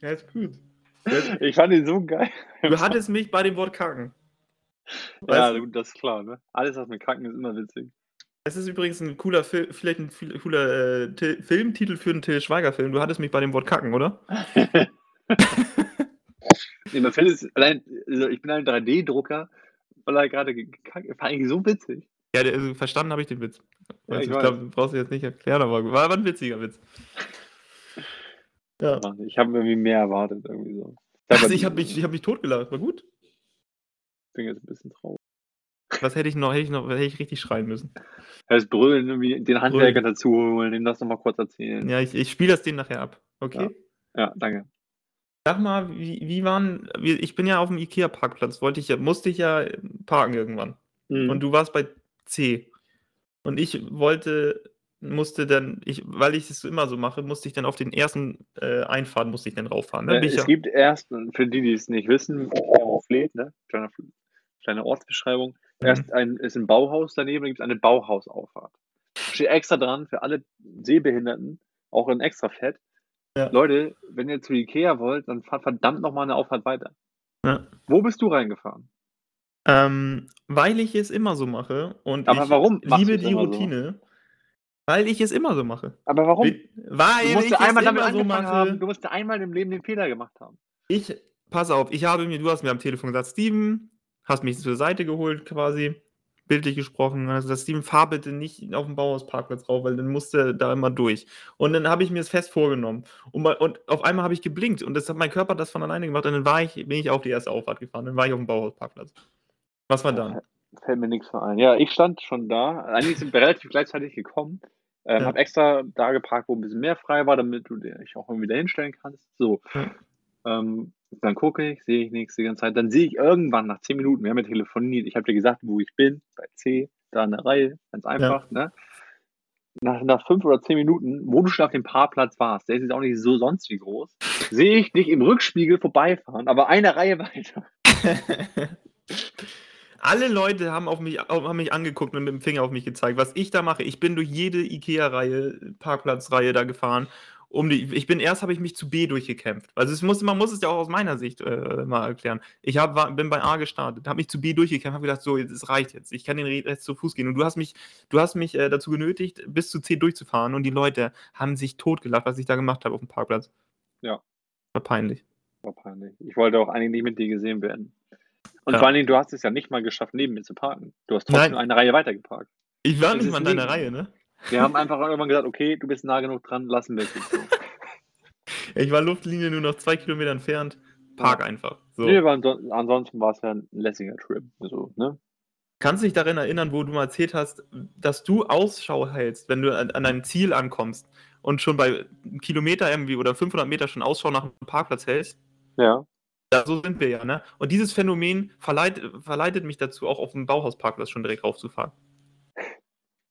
Speaker 1: ja, ist gut.
Speaker 2: Ich fand ihn so geil.
Speaker 1: Du hattest mich bei dem Wort kacken.
Speaker 2: Ja,
Speaker 1: du?
Speaker 2: gut, das ist klar, ne? Alles, was mit Kacken ist, immer witzig.
Speaker 1: Es ist übrigens ein cooler Film, vielleicht ein cooler äh, Filmtitel für einen Till Schweiger-Film. Du hattest mich bei dem Wort kacken, oder? [LAUGHS]
Speaker 2: Nee, man findet es, allein, also ich bin ein 3D-Drucker, weil er gerade gekackt war eigentlich so witzig.
Speaker 1: Ja, der, also, verstanden habe ich den Witz.
Speaker 2: Ja,
Speaker 1: Also,
Speaker 2: ich
Speaker 1: ich
Speaker 2: weiß.
Speaker 1: glaube, brauchst du jetzt nicht erklären, aber war, war ein witziger Witz. Ja.
Speaker 2: Ich habe irgendwie mehr erwartet, irgendwie so.
Speaker 1: Also ich habe mich, ich hab mich totgelacht, war gut.
Speaker 2: bin jetzt ein bisschen traurig.
Speaker 1: Was hätte ich noch, hätte ich noch, hätte ich richtig schreien müssen.
Speaker 2: Das Brüllen, irgendwie den Handwerker dazu holen, dem das nochmal kurz erzählen.
Speaker 1: Ja, ich, ich spiele das denen nachher ab. Okay?
Speaker 2: Ja, danke.
Speaker 1: Sag mal, wie, wie waren, wie, ich bin ja auf dem Ikea-Parkplatz, wollte ich ja, musste ich ja parken irgendwann.
Speaker 2: Mhm.
Speaker 1: Und du warst bei C. Und ich wollte, musste dann, ich, weil ich es immer so mache, musste ich dann auf den ersten äh, Einfahrt, musste ich dann rauffahren. Ne?
Speaker 2: Äh, es
Speaker 1: ja,
Speaker 2: gibt erst, für die, die es nicht wissen, Fleet, ne? Kleine, kleine Ortsbeschreibung.
Speaker 1: Mhm.
Speaker 2: Erst ein, ist ein Bauhaus daneben, gibt es eine Bauhausauffahrt. Steht extra dran für alle Sehbehinderten, auch in extra fett.
Speaker 1: Ja.
Speaker 2: Leute, wenn ihr zu Ikea wollt, dann fahrt verdammt nochmal eine Auffahrt weiter.
Speaker 1: Ja.
Speaker 2: Wo bist du reingefahren?
Speaker 1: Ähm, weil ich es immer so mache und
Speaker 2: Aber
Speaker 1: ich
Speaker 2: warum
Speaker 1: liebe die
Speaker 2: immer so?
Speaker 1: Weil ich es immer so mache.
Speaker 2: Aber warum?
Speaker 1: Weil
Speaker 2: Du musst
Speaker 1: ich
Speaker 2: ja
Speaker 1: es
Speaker 2: einmal damit
Speaker 1: immer so
Speaker 2: angefangen haben.
Speaker 1: mache.
Speaker 2: Du musst einmal im Leben den Fehler gemacht haben.
Speaker 1: Ich pass auf, ich habe mir du hast mir am Telefon gesagt: „Steven“ hast mich zur Seite geholt quasi, bildlich gesprochen, hast gesagt: „Steven, fahr bitte nicht aufm Bauhausparkplatz rauf, weil dann musst du da immer durch.“ Und dann habe ich mir's fest vorgenommen. Und und auf einmal habe ich geblinkt und das hat mein Körper das von alleine gemacht und dann war ich bin ich auf die erste Auffahrt gefahren. Dann war ich aufm Bauhausparkplatz. Was war dann?
Speaker 2: Fällt mir nix mehr ein. Ja, ich stand schon da. Eigentlich sind wir relativ gleichzeitig gekommen. Ähm,
Speaker 1: Ja.
Speaker 2: habe extra da geparkt, wo 'n bisschen mehr frei war, damit du dich auch irgendwie da hinstellen kannst. So.
Speaker 1: Ja.
Speaker 2: Ähm, dann gucke ich, sehe ich nix die ganze Zeit. Dann sehe ich irgendwann nach 10 Minuten wir haben ja telefoniert, ich habe dir gesagt, wo ich bin, bei C, da in der Reihe, ganz einfach, ne? Nach nach 5 oder 10 Minuten, wo du schon auf dem Parkplatz warst, der ist jetzt auch nicht so sonst wie groß, sehe ich dich im Rückspiegel vorbeifahren, aber eine Reihe weiter. [LAUGHS]
Speaker 1: Alle Leute haben auf mich haben mich angeguckt und mit dem Finger auf mich gezeigt, was ich da mache. Ich bin durch jede IKEA-Reihe, Parkplatzreihe da gefahren, um die ich bin erst habe ich mich zu B durchgekämpft. Also, es muss man muss es ja auch aus meiner Sicht, äh, mal erklären. Ich habe war bin bei A gestartet, habe mich zu B durchgekämpft, habe gedacht: „So, es reicht jetzt. Ich kann den Re Rest zu Fuß gehen.“ Und du hast mich du hast mich, äh, dazu genötigt, bis zu C durchzufahren und die Leute haben sich totgelacht, was ich da gemacht habe aufm Parkplatz.
Speaker 2: Ja.
Speaker 1: War peinlich.
Speaker 2: War peinlich. Ich wollte auch eigentlich nicht mit dir gesehen werden. Und
Speaker 1: Ja.
Speaker 2: vor allen Dingen, du hast es ja nicht mal geschafft, neben mir zu parken. Du hast trotzdem
Speaker 1: Nein.
Speaker 2: eine Reihe weiter geparkt.
Speaker 1: Ich war
Speaker 2: Das
Speaker 1: nicht mal in deiner Reihe, ne?
Speaker 2: Wir haben einfach irgendwann gesagt: „Okay, du bist nah genug dran, lassen wir es [LAUGHS] so.“
Speaker 1: Ich war Luftlinie nur noch 2 Kilometer entfernt. Park
Speaker 2: Ja.
Speaker 1: einfach. So.
Speaker 2: Ne, aber anson ansonsten war's ja 'n lässiger Trip, so, ne?
Speaker 1: Kannst du dich daran erinnern, wo du mal erzählt hast, dass du Ausschau hältst, wenn du an an dein Ziel ankommst und schon bei 'n Kilometer irgendwie oder 500 Meter schon Ausschau nach 'nem Parkplatz hältst?
Speaker 2: Ja.
Speaker 1: Ja, so sind wir ja, ne? Und dieses Phänomen verleit verleitet mich dazu, auch aufm Bauhausparkplatz schon direkt raufzufahren.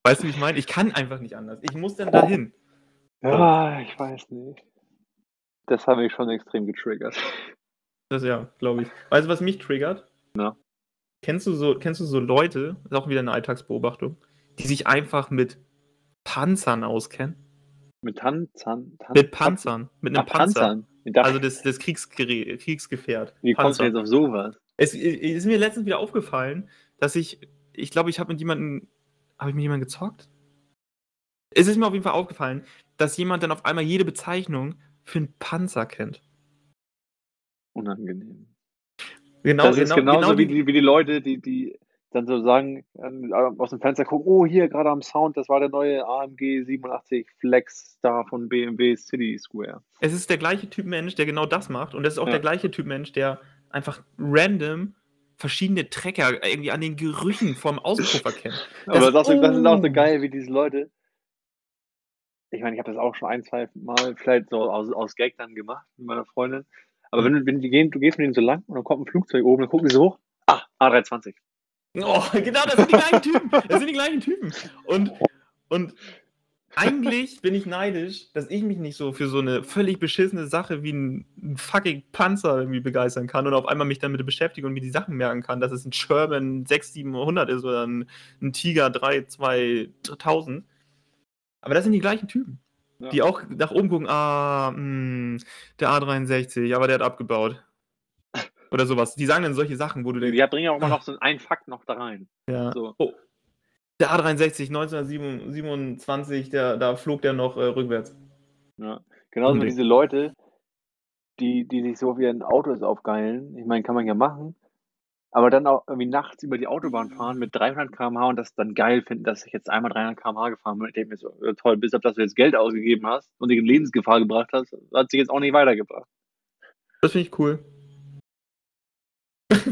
Speaker 1: Weißt du, wie ich meine? Ich kann einfach nicht anders. Ich muss dann dahin.
Speaker 2: Ja, ich weiß nicht. Das hat mich schon extrem getriggert.
Speaker 1: Das ja, glaube ich. Weißt du, was mich triggert?
Speaker 2: Na?
Speaker 1: Kennst du so kennst du so Leute, ist auch wieder 'ne Alltagsbeobachtung, die sich einfach mit Panzern auskennen?
Speaker 2: Mit Tanzern Tan
Speaker 1: Mit Panzern, mit 'nem
Speaker 2: Ach,
Speaker 1: Panzer.
Speaker 2: Panzern.
Speaker 1: Also, das das Kriegsgerä Kriegsgefährt,
Speaker 2: Wie kommst du jetzt auf so was?
Speaker 1: Es i ist mir letztens wieder aufgefallen, dass ich ich glaube, ich habe mit jemandem habe ich mit jemandem gezockt? Es ist mir auf jeden Fall aufgefallen, dass jemand dann auf einmal jede Bezeichnung für 'n Panzer kennt.
Speaker 2: Unangenehm.
Speaker 1: Genau,
Speaker 2: Das ist
Speaker 1: genau
Speaker 2: genauso
Speaker 1: genau
Speaker 2: wie
Speaker 1: die
Speaker 2: die wie die Leute, die die dann so sagen, ähm, aus dem Fenster gucken: „Oh, hier grade am Sound, das war der neue AMG 87 Flex da von BMW City Square.“
Speaker 1: Es ist der gleiche Typ Mensch, der genau das macht und das ist auch
Speaker 2: Ja.
Speaker 1: der gleiche Typ Mensch, der einfach random verschiedene Trecker irgendwie an den Gerüchen vom Auspuff erkennt. [LAUGHS]
Speaker 2: Aber
Speaker 1: Das
Speaker 2: ist das ist auch so
Speaker 1: oh.
Speaker 2: geil, wie diese Leute ich meine, ich habe das auch schon ein, zweimal vielleicht so aus aus Gag dann gemacht mit meiner Freundin. Aber wenn du wenn die gehen du gehst mit denen so lang und dann kommt 'n Flugzeug oben, dann gucken die so hoch: „Ah, A320.“
Speaker 1: Oh, [LAUGHS] genau, das sind die gleichen Typen. Das sind die gleichen Typen. Und und eigentlich bin ich neidisch, dass ich mich nicht so für so 'ne völlig beschissene Sache wie 'n 'n fucking Panzer irgendwie begeistern kann und auf einmal mich damit beschäftige und mir die Sachen merken kann, dass es 'n Sherman 6 700 ist oder 'n 'n Tiger 3 2000. Aber das sind die gleichen Typen,
Speaker 2: Ja.
Speaker 1: die auch nach oben gucken: „Ah, hm, der A63, aber der hat abgebaut.“ Oder so was. Die sagen dann solche Sachen, wo du denkst
Speaker 2: Die bringen ja auch immer
Speaker 1: ah.
Speaker 2: noch so einen Fakt noch da rein.
Speaker 1: Ja.
Speaker 2: So.
Speaker 1: Oh. Der A63 1907 27, der da flog der noch, äh, rückwärts.
Speaker 2: Ja. Genauso wie diese Leute, die die sich so auf ihren Autos aufgeilen. Ich meine, kann man ja machen, aber dann auch irgendwie nachts über die Autobahn fahren mit 300 km/h und das dann geil finden, dass ich jetzt einmal 300 km/h gefahren bin. Ich denke mir so: „Ja toll, bis auf dass du jetzt Geld ausgegeben hast und dich in Lebensgefahr gebracht hast, hat dich jetzt auch nicht weitergebracht.“
Speaker 1: Das finde ich cool.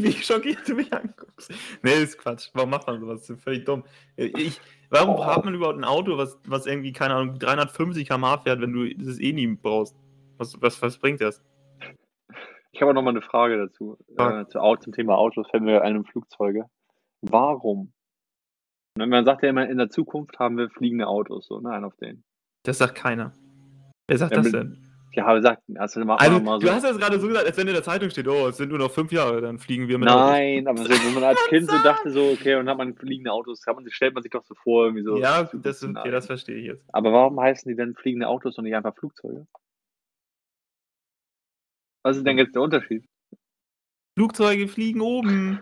Speaker 1: [LAUGHS] Wie schockiert du mich anguckst. Ne, ist Quatsch. Warum macht man so was? Das ist völlig dumm. Ich warum hat man überhaupt 'n Auto, was was irgendwie, keine Ahnung, 350 km/h fährt, wenn du das eh nie brauchst? Was was was bringt das?
Speaker 2: Ich habe auch noch mal 'ne Frage dazu.
Speaker 1: Frag.
Speaker 2: Äh, zu zum Thema Autos fällt mir ein und Flugzeuge. Warum? Ne, man sagt ja immer, in der Zukunft haben wir fliegende Autos, so, ne, einen auf den.
Speaker 1: Das sagt keiner. Wer sagt
Speaker 2: Ja,
Speaker 1: das denn?
Speaker 2: Ja, aber sagt hast du mal
Speaker 1: Also,
Speaker 2: mal
Speaker 1: du
Speaker 2: so
Speaker 1: hast das grade so gesagt, als wenn in der Zeitung steht: „Oh, es sind nur noch 5 Jahre, dann fliegen wir mit
Speaker 2: Nein, aber
Speaker 1: Autos.“
Speaker 2: so, wenn man als [LAUGHS] Kind so dachte so: „Okay, und dann hat man fliegende Autos“, man stellt man sich doch so vor, irgendwie so
Speaker 1: Ja, das okay, das verstehe ich jetzt.
Speaker 2: Aber warum heißen die denn fliegende Autos und nicht einfach Flugzeuge? Was ist denn jetzt der Unterschied?
Speaker 1: Flugzeuge fliegen oben.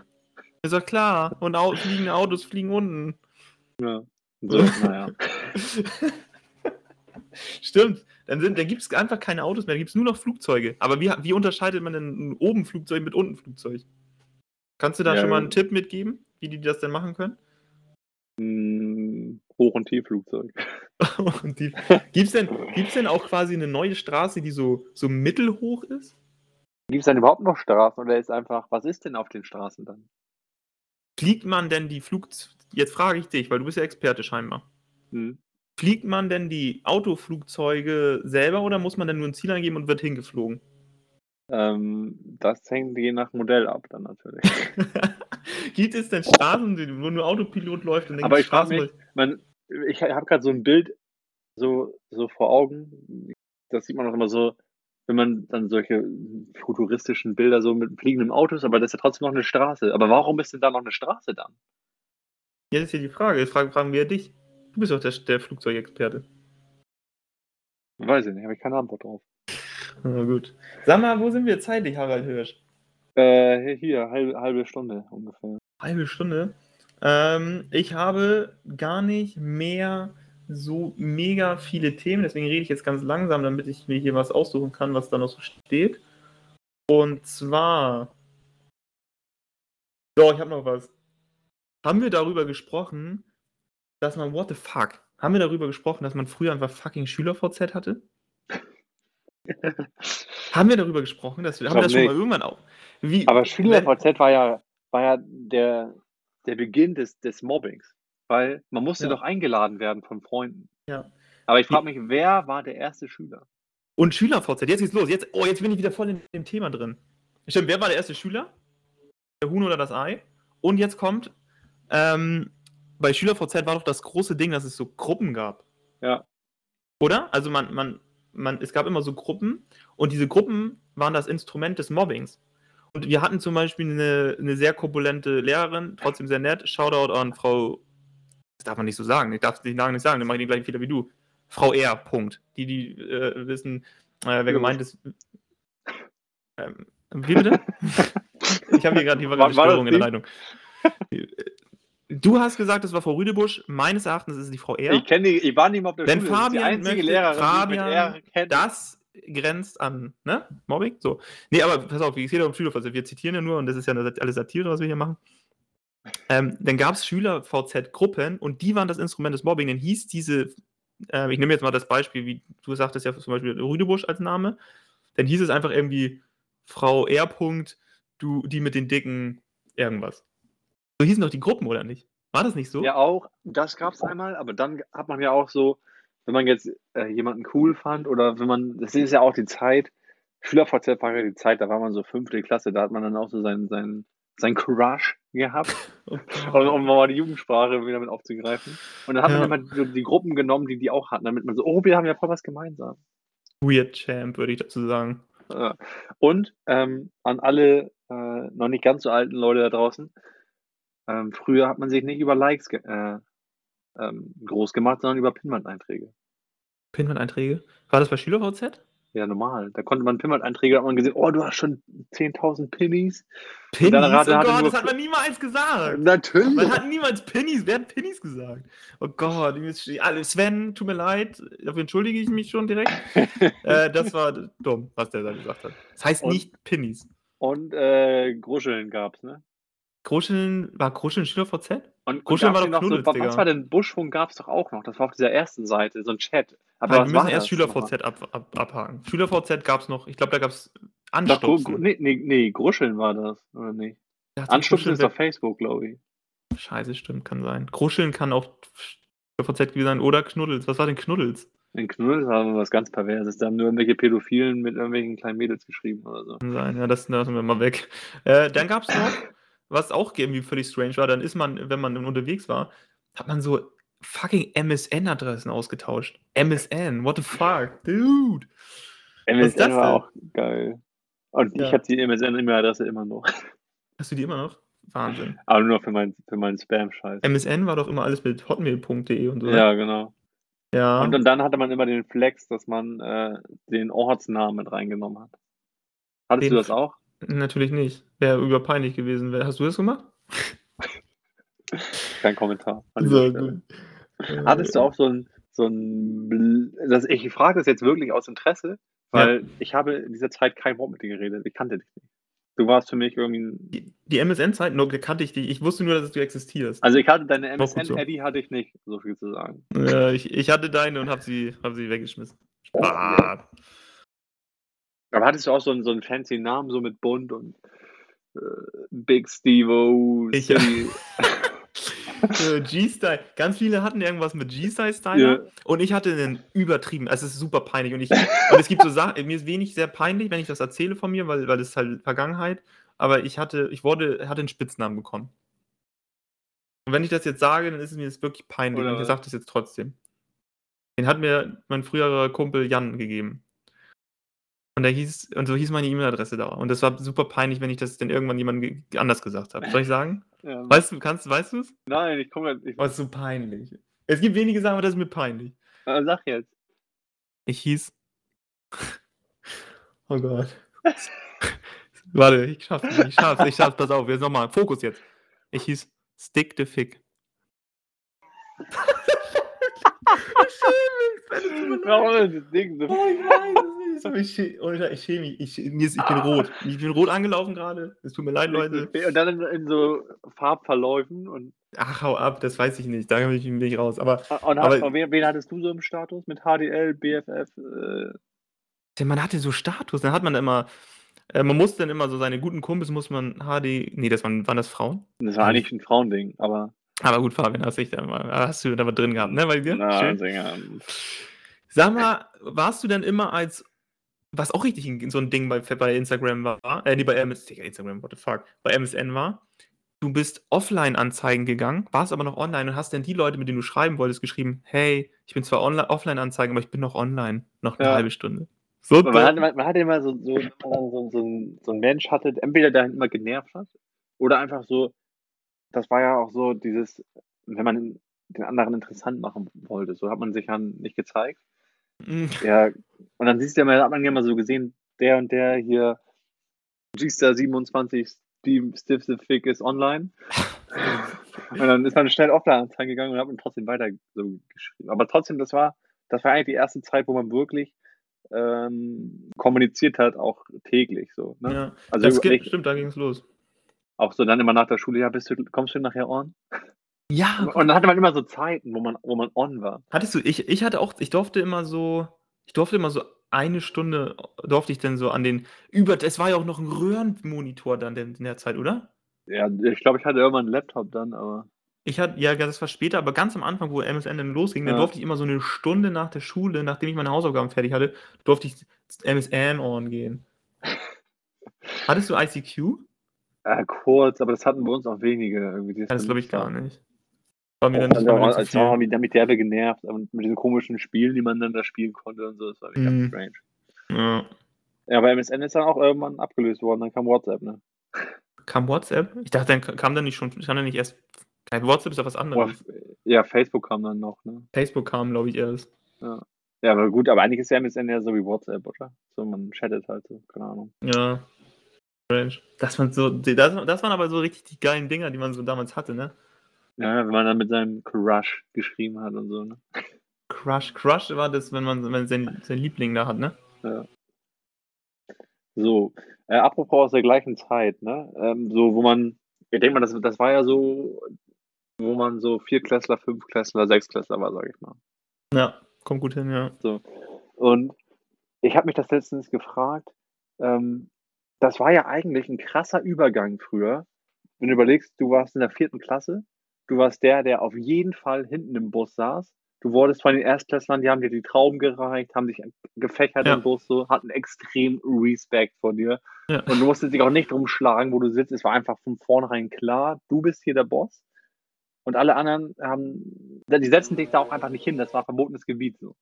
Speaker 1: Ist doch klar. Und au fliegende Autos fliegen unten.
Speaker 2: Ja. [LAUGHS] So, naja.
Speaker 1: Stimmt. Dann, sind, dann gibt es einfach keine Autos mehr, dann gibt es nur noch Flugzeuge. Aber wie, wie unterscheidet man denn oben Flugzeug mit unten Flugzeug? Kannst du da
Speaker 2: Ja,
Speaker 1: schon mal einen Tipp mitgeben, wie die das denn machen können?
Speaker 2: Hm, Hoch- und Tiefflugzeug. [LAUGHS]
Speaker 1: Und die, gibt's denn, gibt's denn auch quasi eine neue Straße, die so, so mittelhoch ist?
Speaker 2: Gibt es dann überhaupt noch Straßen oder ist einfach, was ist denn auf den Straßen dann?
Speaker 1: Fliegt man denn die Flugzeuge, jetzt frage ich dich, weil du bist ja Experte scheinbar.
Speaker 2: Hm.
Speaker 1: Fliegt man denn die Autoflugzeuge selber oder muss man denn nur ein Ziel eingeben und wird hingeflogen?
Speaker 2: Ähm, das hängt je nach Modell ab dann natürlich. [LAUGHS]
Speaker 1: Gibt es denn Straßen, wo nur Autopilot läuft und
Speaker 2: Aber ich frage mich, man, ich habe gerade so ein Bild so, so vor Augen. Das sieht man auch immer so, wenn man dann solche futuristischen Bilder so mit fliegenden Autos, aber das ist ja trotzdem noch eine Straße. Aber warum ist denn da noch eine Straße dann?
Speaker 1: Das ist ja die Frage. Jetzt fragen, fragen wir dich. Du bist doch der, der Flugzeugexperte.
Speaker 2: Weiß ich nicht, habe ich keine Antwort drauf.
Speaker 1: Na gut. Sag mal, wo sind wir zeitlich, Harald Hirsch?
Speaker 2: Äh, hier, halbe, halbe Stunde ungefähr.
Speaker 1: Halbe Stunde. Ähm, ich habe gar nicht mehr so mega viele Themen, deswegen rede ich jetzt ganz langsam, damit ich mir hier was aussuchen kann, was da noch so steht. Und zwar. Doch, ich habe noch was. Haben wir darüber gesprochen, dass man, what the fuck? Haben wir darüber gesprochen, dass man früher einfach fucking Schüler-VZ hatte? [LAUGHS] Haben wir darüber gesprochen? Dass wir, haben wir das schon mal
Speaker 2: nicht. irgendwann
Speaker 1: irgendwann auch? Wie,
Speaker 2: Aber SchülerVZ war ja, war ja der, der Beginn des, des Mobbings. Weil man musste
Speaker 1: Ja.
Speaker 2: doch eingeladen werden von Freunden.
Speaker 1: Ja.
Speaker 2: Aber ich frage mich, wer war der erste Schüler?
Speaker 1: Und SchülerVZ, jetzt geht's los. Jetzt, oh, jetzt bin ich wieder voll in dem Thema drin. Stimmt, wer war der erste Schüler? Der Huhn oder das Ei? Und jetzt kommt, ähm, bei SchülerVZ war doch das große Ding, dass es so Gruppen gab.
Speaker 2: Ja.
Speaker 1: Oder? Also man, man, man, es gab immer so Gruppen und diese Gruppen waren das Instrument des Mobbings. Und wir hatten zum Beispiel eine, eine sehr korpulente Lehrerin, trotzdem sehr nett. Shoutout an Frau, das darf man nicht so sagen, ich darf den Namen nicht sagen, dann mache ich den gleichen Fehler wie du. Frau R. Punkt. Die, die äh, wissen, äh, wer gemeint ist. Ähm, wie bitte? [LAUGHS] ich habe hier gerade eine Störung in der Leitung. Du hast gesagt, das war Frau Rüdebusch. Meines Erachtens ist es die Frau R.
Speaker 2: Ich kenne die, ich war nicht mal auf der
Speaker 1: Wenn
Speaker 2: Schule. Das ist
Speaker 1: Fabian
Speaker 2: die einzige
Speaker 1: möchte-
Speaker 2: Lehrerin, die
Speaker 1: Fabian,
Speaker 2: kenne.
Speaker 1: Das grenzt an, ne? Mobbing? So. Nee, aber pass auf, es geht um Schüler-VZ. Wir zitieren ja nur und das ist ja eine- alles Satire, was wir hier machen. Ähm, dann gab es Schüler-VZ-Gruppen und die waren das Instrument des Mobbing. Dann hieß diese, äh, ich nehme jetzt mal das Beispiel, wie du sagtest ja zum Beispiel Rüdebusch als Name, dann hieß es einfach irgendwie Frau R. Punkt, du, die mit den dicken irgendwas. So hießen doch die Gruppen, oder nicht? War das nicht so?
Speaker 2: Ja, auch. Das gab es einmal, aber dann hat man ja auch so, wenn man jetzt äh, jemanden cool fand oder wenn man, das ist ja auch die Zeit, SchülerVZ war ja die Zeit, da war man so fünfte Klasse, da hat man dann auch so seinen, seinen, seinen Crush gehabt, [LAUGHS]
Speaker 1: Oh
Speaker 2: um, um mal die Jugendsprache wieder mit aufzugreifen. Und dann hat
Speaker 1: Ja.
Speaker 2: man immer so die Gruppen genommen, die die auch hatten, damit man so, oh, wir haben ja voll was gemeinsam.
Speaker 1: Weird Champ, würde ich dazu sagen.
Speaker 2: Und ähm, an alle äh, noch nicht ganz so alten Leute da draußen, ähm, früher hat man sich nicht über Likes ge äh, ähm, groß gemacht, sondern über Pinwand-Einträge.
Speaker 1: Pinwand-Einträge. War das bei SchülerVZ?
Speaker 2: Ja, normal. Da konnte man Pinwand-Einträge, da hat man gesehen, oh, du hast schon 10.000 Pinnies.
Speaker 1: Pinnies? Oh Gott, das hat man niemals gesagt.
Speaker 2: Natürlich.
Speaker 1: Man hat niemals Pinnies. Wer hat Pinnies gesagt? Oh Gott, Sven, tut mir leid. Dafür entschuldige ich mich schon direkt. [LAUGHS] äh, das war dumm, was der da gesagt hat. Das heißt
Speaker 2: Und-
Speaker 1: nicht Pinnies.
Speaker 2: Und äh, Gruscheln gab's, ne?
Speaker 1: Kruscheln, war Kruscheln SchülerVZ?
Speaker 2: Und,
Speaker 1: Gruscheln
Speaker 2: und
Speaker 1: war doch
Speaker 2: noch so,
Speaker 1: Knuddels,
Speaker 2: was war denn Buschfunk gab's doch auch noch. Das war auf dieser ersten Seite, so ein Chat. Aber
Speaker 1: Nein, wir müssen erst? SchülerVZ ab, ab, abhaken. SchülerVZ gab es noch, ich glaube, da gab es Anstupsen.
Speaker 2: Nee, nee, nee, Gruscheln war das, oder nicht?
Speaker 1: Ich dachte,
Speaker 2: Anstupsen
Speaker 1: Kruscheln
Speaker 2: ist auf Facebook, glaube ich.
Speaker 1: Scheiße, stimmt, kann sein. Kruscheln kann auch SchülerVZ gewesen sein oder Knuddels. Was war denn Knuddels?
Speaker 2: In Knuddels haben wir was ganz Perverses. Da haben nur irgendwelche Pädophilen mit irgendwelchen kleinen Mädels geschrieben oder so.
Speaker 1: Kann sein, ja, das lassen wir mal weg. Äh, dann gab es noch, [COUGHS] was auch irgendwie völlig strange war, dann ist man, wenn man unterwegs war, hat man so fucking MSN-Adressen ausgetauscht. MSN, what the fuck, dude.
Speaker 2: MSN war auch geil. Und
Speaker 1: Ja.
Speaker 2: ich habe die MSN-E-Mail-Adresse immer noch.
Speaker 1: Hast du die immer noch? Wahnsinn.
Speaker 2: Aber nur für meinen für meinen Spam-Scheiß.
Speaker 1: MSN war doch immer alles mit hotmail.de und so. ne?
Speaker 2: Ja, genau.
Speaker 1: ja.
Speaker 2: Und, und dann hatte man immer den Flex, dass man äh, den Ortsnamen mit reingenommen hat. Hattest
Speaker 1: Den
Speaker 2: du das auch?
Speaker 1: Natürlich nicht. Wäre überpeinlich gewesen. Hast du das gemacht? [LAUGHS]
Speaker 2: Kein Kommentar.
Speaker 1: So, gut.
Speaker 2: Hattest du auch so ein, so ein das, ich frage das jetzt wirklich aus Interesse, weil ich habe in dieser Zeit kein Wort mit dir geredet. Ich kannte dich nicht. Du warst für mich irgendwie
Speaker 1: Die, die MSN-Zeit, nur kannte ich die. Ich wusste nur, dass du existierst.
Speaker 2: also ich hatte deine
Speaker 1: so.
Speaker 2: MSN-Eddy hatte ich nicht, so viel zu sagen.
Speaker 1: Ja, ich, ich hatte deine und habe sie, hab sie weggeschmissen. Spaß.
Speaker 2: Aber hattest du auch so einen, so einen fancy Namen, so mit Bund und äh, Big Steve
Speaker 1: Ich-? Äh, [LAUGHS] G-Style. Ganz viele hatten irgendwas mit G-Style-Styler.
Speaker 2: Ja.
Speaker 1: Und ich hatte einen übertrieben. Also es ist super peinlich. Und, ich, und es gibt so Sachen, mir ist wenig sehr peinlich, wenn ich das erzähle von mir, weil, weil es halt Vergangenheit. Aber ich hatte, ich wurde, hatte einen Spitznamen bekommen. Und wenn ich das jetzt sage, dann ist es mir jetzt wirklich peinlich.
Speaker 2: Oder
Speaker 1: und ich sage das jetzt trotzdem. Den hat mir mein früherer Kumpel Jan gegeben. Und der hieß, und so hieß meine E-Mail-Adresse da. Und das war super peinlich, wenn ich das dann irgendwann jemandem ge- anders gesagt habe. Soll ich sagen? [LAUGHS]
Speaker 2: Ja.
Speaker 1: Weißt du, kannst, weißt du es?
Speaker 2: Nein, ich komme nicht.
Speaker 1: Oh, ist so peinlich. Es gibt wenige Sachen, aber das ist mir peinlich.
Speaker 2: Äh, sag jetzt.
Speaker 1: Ich hieß. [LAUGHS] Oh Gott. [LAUGHS] Warte, ich schaff's. Ich schaff's, ich schaff's. Pass auf, jetzt nochmal. Fokus jetzt. Ich hieß Stick the Fick. Ich schäme mich.
Speaker 2: Warum das Ding so?
Speaker 1: Oh, ich weiß es nicht. [LAUGHS] Aber ich, schä oh, ich schäme mich. Ich, ist, ich bin rot. Ich bin rot angelaufen gerade. Es tut mir leid, Leute.
Speaker 2: Und dann in, in so Farbverläufen und,
Speaker 1: Ach, hau ab, das weiß ich nicht. Da bin ich, bin ich raus. Aber
Speaker 2: und
Speaker 1: Aber-
Speaker 2: hast, wen, wen hattest du so im Status? Mit HDL, BFF? Äh,
Speaker 1: Denn man hatte so Status, dann hat man immer, äh, man musste dann immer so seine guten Kumpels, muss man HD, nee, das waren, waren das Frauen?
Speaker 2: das war eigentlich ein Frauending, aber.
Speaker 1: Aber gut, Fabian, hast, dich da mal, hast du da mal drin gehabt, ne, bei dir?
Speaker 2: Na,
Speaker 1: Schön.
Speaker 2: Sänger.
Speaker 1: Sag mal, warst du denn immer als, was auch richtig so ein Ding bei, bei Instagram war, äh, nee, bei MS, Instagram, what the fuck, bei MSN war, du bist Offline-Anzeigen gegangen, warst aber noch online und hast dann die Leute, mit denen du schreiben wolltest, geschrieben, hey, ich bin zwar online, Offline-Anzeigen, aber ich bin noch online, noch eine
Speaker 2: Ja.
Speaker 1: halbe Stunde. So
Speaker 2: Man, hat, man, man hatte immer so, so, so, so, ein, so ein Mensch hatte, entweder der immer genervt hat oder einfach so, das war ja auch so dieses, wenn man den anderen interessant machen wollte, so hat man sich ja nicht gezeigt.
Speaker 1: Mm.
Speaker 2: Ja, und dann siehst du ja mal, hat man ja mal so gesehen, der und der hier, G-Star 27, Steve Stiff the Fick ist online. [LAUGHS] und dann ist man schnell offline gegangen und hat man trotzdem weiter so geschrieben. Aber trotzdem, das war, das war eigentlich die erste Zeit, wo man wirklich ähm, kommuniziert hat, auch täglich so. Ne?
Speaker 1: Ja,
Speaker 2: Also
Speaker 1: das geht, stimmt, da ging es los.
Speaker 2: Auch so dann immer nach der Schule, ja, bist du, kommst du nachher on?
Speaker 1: Ja,
Speaker 2: Und dann hatte man immer so Zeiten, wo man, wo man on war.
Speaker 1: Hattest du, ich, ich hatte auch, ich durfte immer so, ich durfte immer so eine Stunde, durfte ich dann so an den, über, es war ja auch noch ein Röhrenmonitor dann in der Zeit, oder?
Speaker 2: Ja, ich glaube, ich hatte irgendwann einen Laptop dann, aber.
Speaker 1: Ich hatte, ja, das war später, aber ganz am Anfang, wo MSN dann losging, dann
Speaker 2: Ja.
Speaker 1: durfte ich immer so eine Stunde nach der Schule, nachdem ich meine Hausaufgaben fertig hatte, durfte ich MSN on gehen. [LAUGHS] Hattest du ICQ?
Speaker 2: Äh, kurz, aber das hatten bei uns auch wenige. Irgendwie,
Speaker 1: Ja, das glaube ich gar nicht. War mir dann, das
Speaker 2: Also,
Speaker 1: war mir dann zu
Speaker 2: als war man damit derbe genervt und mit diesen komischen Spielen, die man dann da spielen konnte und so, das war
Speaker 1: Mhm.
Speaker 2: ganz strange.
Speaker 1: Ja.
Speaker 2: Ja, aber MSN ist dann auch irgendwann abgelöst worden, dann kam WhatsApp, ne?
Speaker 1: Kam WhatsApp? Ich dachte, dann kam dann nicht schon, kam dann nicht erst, kein WhatsApp ist doch was anderes.
Speaker 2: ja, Facebook kam dann noch, ne?
Speaker 1: Facebook kam, glaube ich, erst.
Speaker 2: Ja, aber gut, aber eigentlich ist ja MSN ja so wie WhatsApp, oder? So, man chattet halt so, keine Ahnung.
Speaker 1: Ja. Strange. Das waren so, das, das waren aber so richtig die geilen Dinger, die man so damals hatte, ne?
Speaker 2: Ja, wenn man dann mit seinem Crush geschrieben hat und so, ne?
Speaker 1: Crush, Crush war das, wenn man, wenn sein, sein Liebling da hat, ne?
Speaker 2: So, äh, apropos aus der gleichen Zeit, ne? Ähm, so, wo man, ich denke mal, das, das war ja so, wo man so Viertklässler, Fünftklässler, Sechstklässler war, sag ich mal.
Speaker 1: Ja, kommt gut hin, ja.
Speaker 2: Und ich habe mich das letztens gefragt, ähm, das war ja eigentlich ein krasser Übergang früher. Wenn du überlegst, du warst in der vierten Klasse, du warst der, der auf jeden Fall hinten im Bus saß. Du wurdest von den Erstklässlern, die haben dir die Trauben gereicht, haben dich gefächert
Speaker 1: Ja.
Speaker 2: im Bus, so, hatten extrem Respekt vor dir.
Speaker 1: Ja.
Speaker 2: Und du musstest dich auch nicht drum schlagen, wo du sitzt. Es war einfach von vornherein klar, du bist hier der Boss. Und alle anderen haben, die setzen dich da auch einfach nicht hin. Das war verbotenes Gebiet so.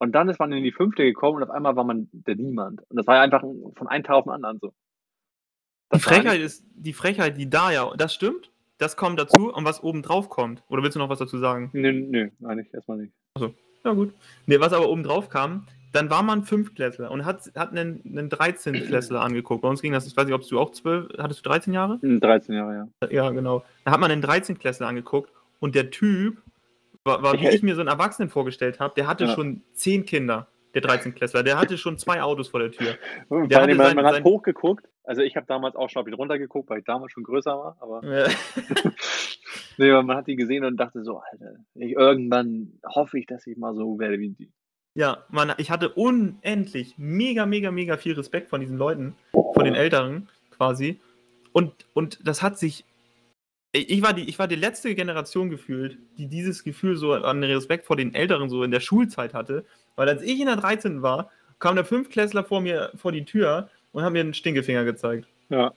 Speaker 2: Und dann ist man in die fünfte gekommen und auf einmal war man der Niemand. Und das war ja einfach von einem Tag auf den anderen so.
Speaker 1: Die
Speaker 2: Das war
Speaker 1: Frechheit ist, die Frechheit, die da ja, das stimmt, das kommt dazu und was oben drauf kommt. Oder willst du noch was dazu sagen?
Speaker 2: Nö, nö, eigentlich erstmal nicht.
Speaker 1: Ja, gut. Nee, was aber oben drauf kam, dann war man Fünftklässler und hat, hat einen, einen 13-Klässler [CLEARS THROAT] angeguckt. Bei uns ging das, ich weiß nicht, ob du auch 12, hattest du 13 Jahre?
Speaker 2: 13 Jahre, ja.
Speaker 1: Ja, genau. Da hat man einen 13-Klässler angeguckt und der Typ war, war wie ich mir so einen Erwachsenen vorgestellt habe, der hatte
Speaker 2: Ja.
Speaker 1: schon 10 Kinder, der 13-Klässler. Der hatte schon zwei Autos vor der Tür. Der
Speaker 2: allem,
Speaker 1: hatte
Speaker 2: man,
Speaker 1: sein-
Speaker 2: man hat
Speaker 1: sein-
Speaker 2: hochgeguckt. Also ich habe damals auch schon hab ich runtergeguckt, weil ich damals schon größer war. Aber
Speaker 1: Ja. [LAUGHS]
Speaker 2: nee, man hat die gesehen und dachte so, Alter, ich, irgendwann hoffe ich, dass ich mal so werde wie die.
Speaker 1: Ja, man, ich hatte unendlich mega, mega, mega viel Respekt von diesen Leuten, von den Älteren quasi. Und, und das hat sich. Ich war, die, ich war die letzte Generation gefühlt, die dieses Gefühl so an Respekt vor den Älteren so in der Schulzeit hatte. Weil als ich in der 13. war, kam der Fünftklässler vor mir vor die Tür und hat mir einen Stinkefinger gezeigt.
Speaker 2: Ja.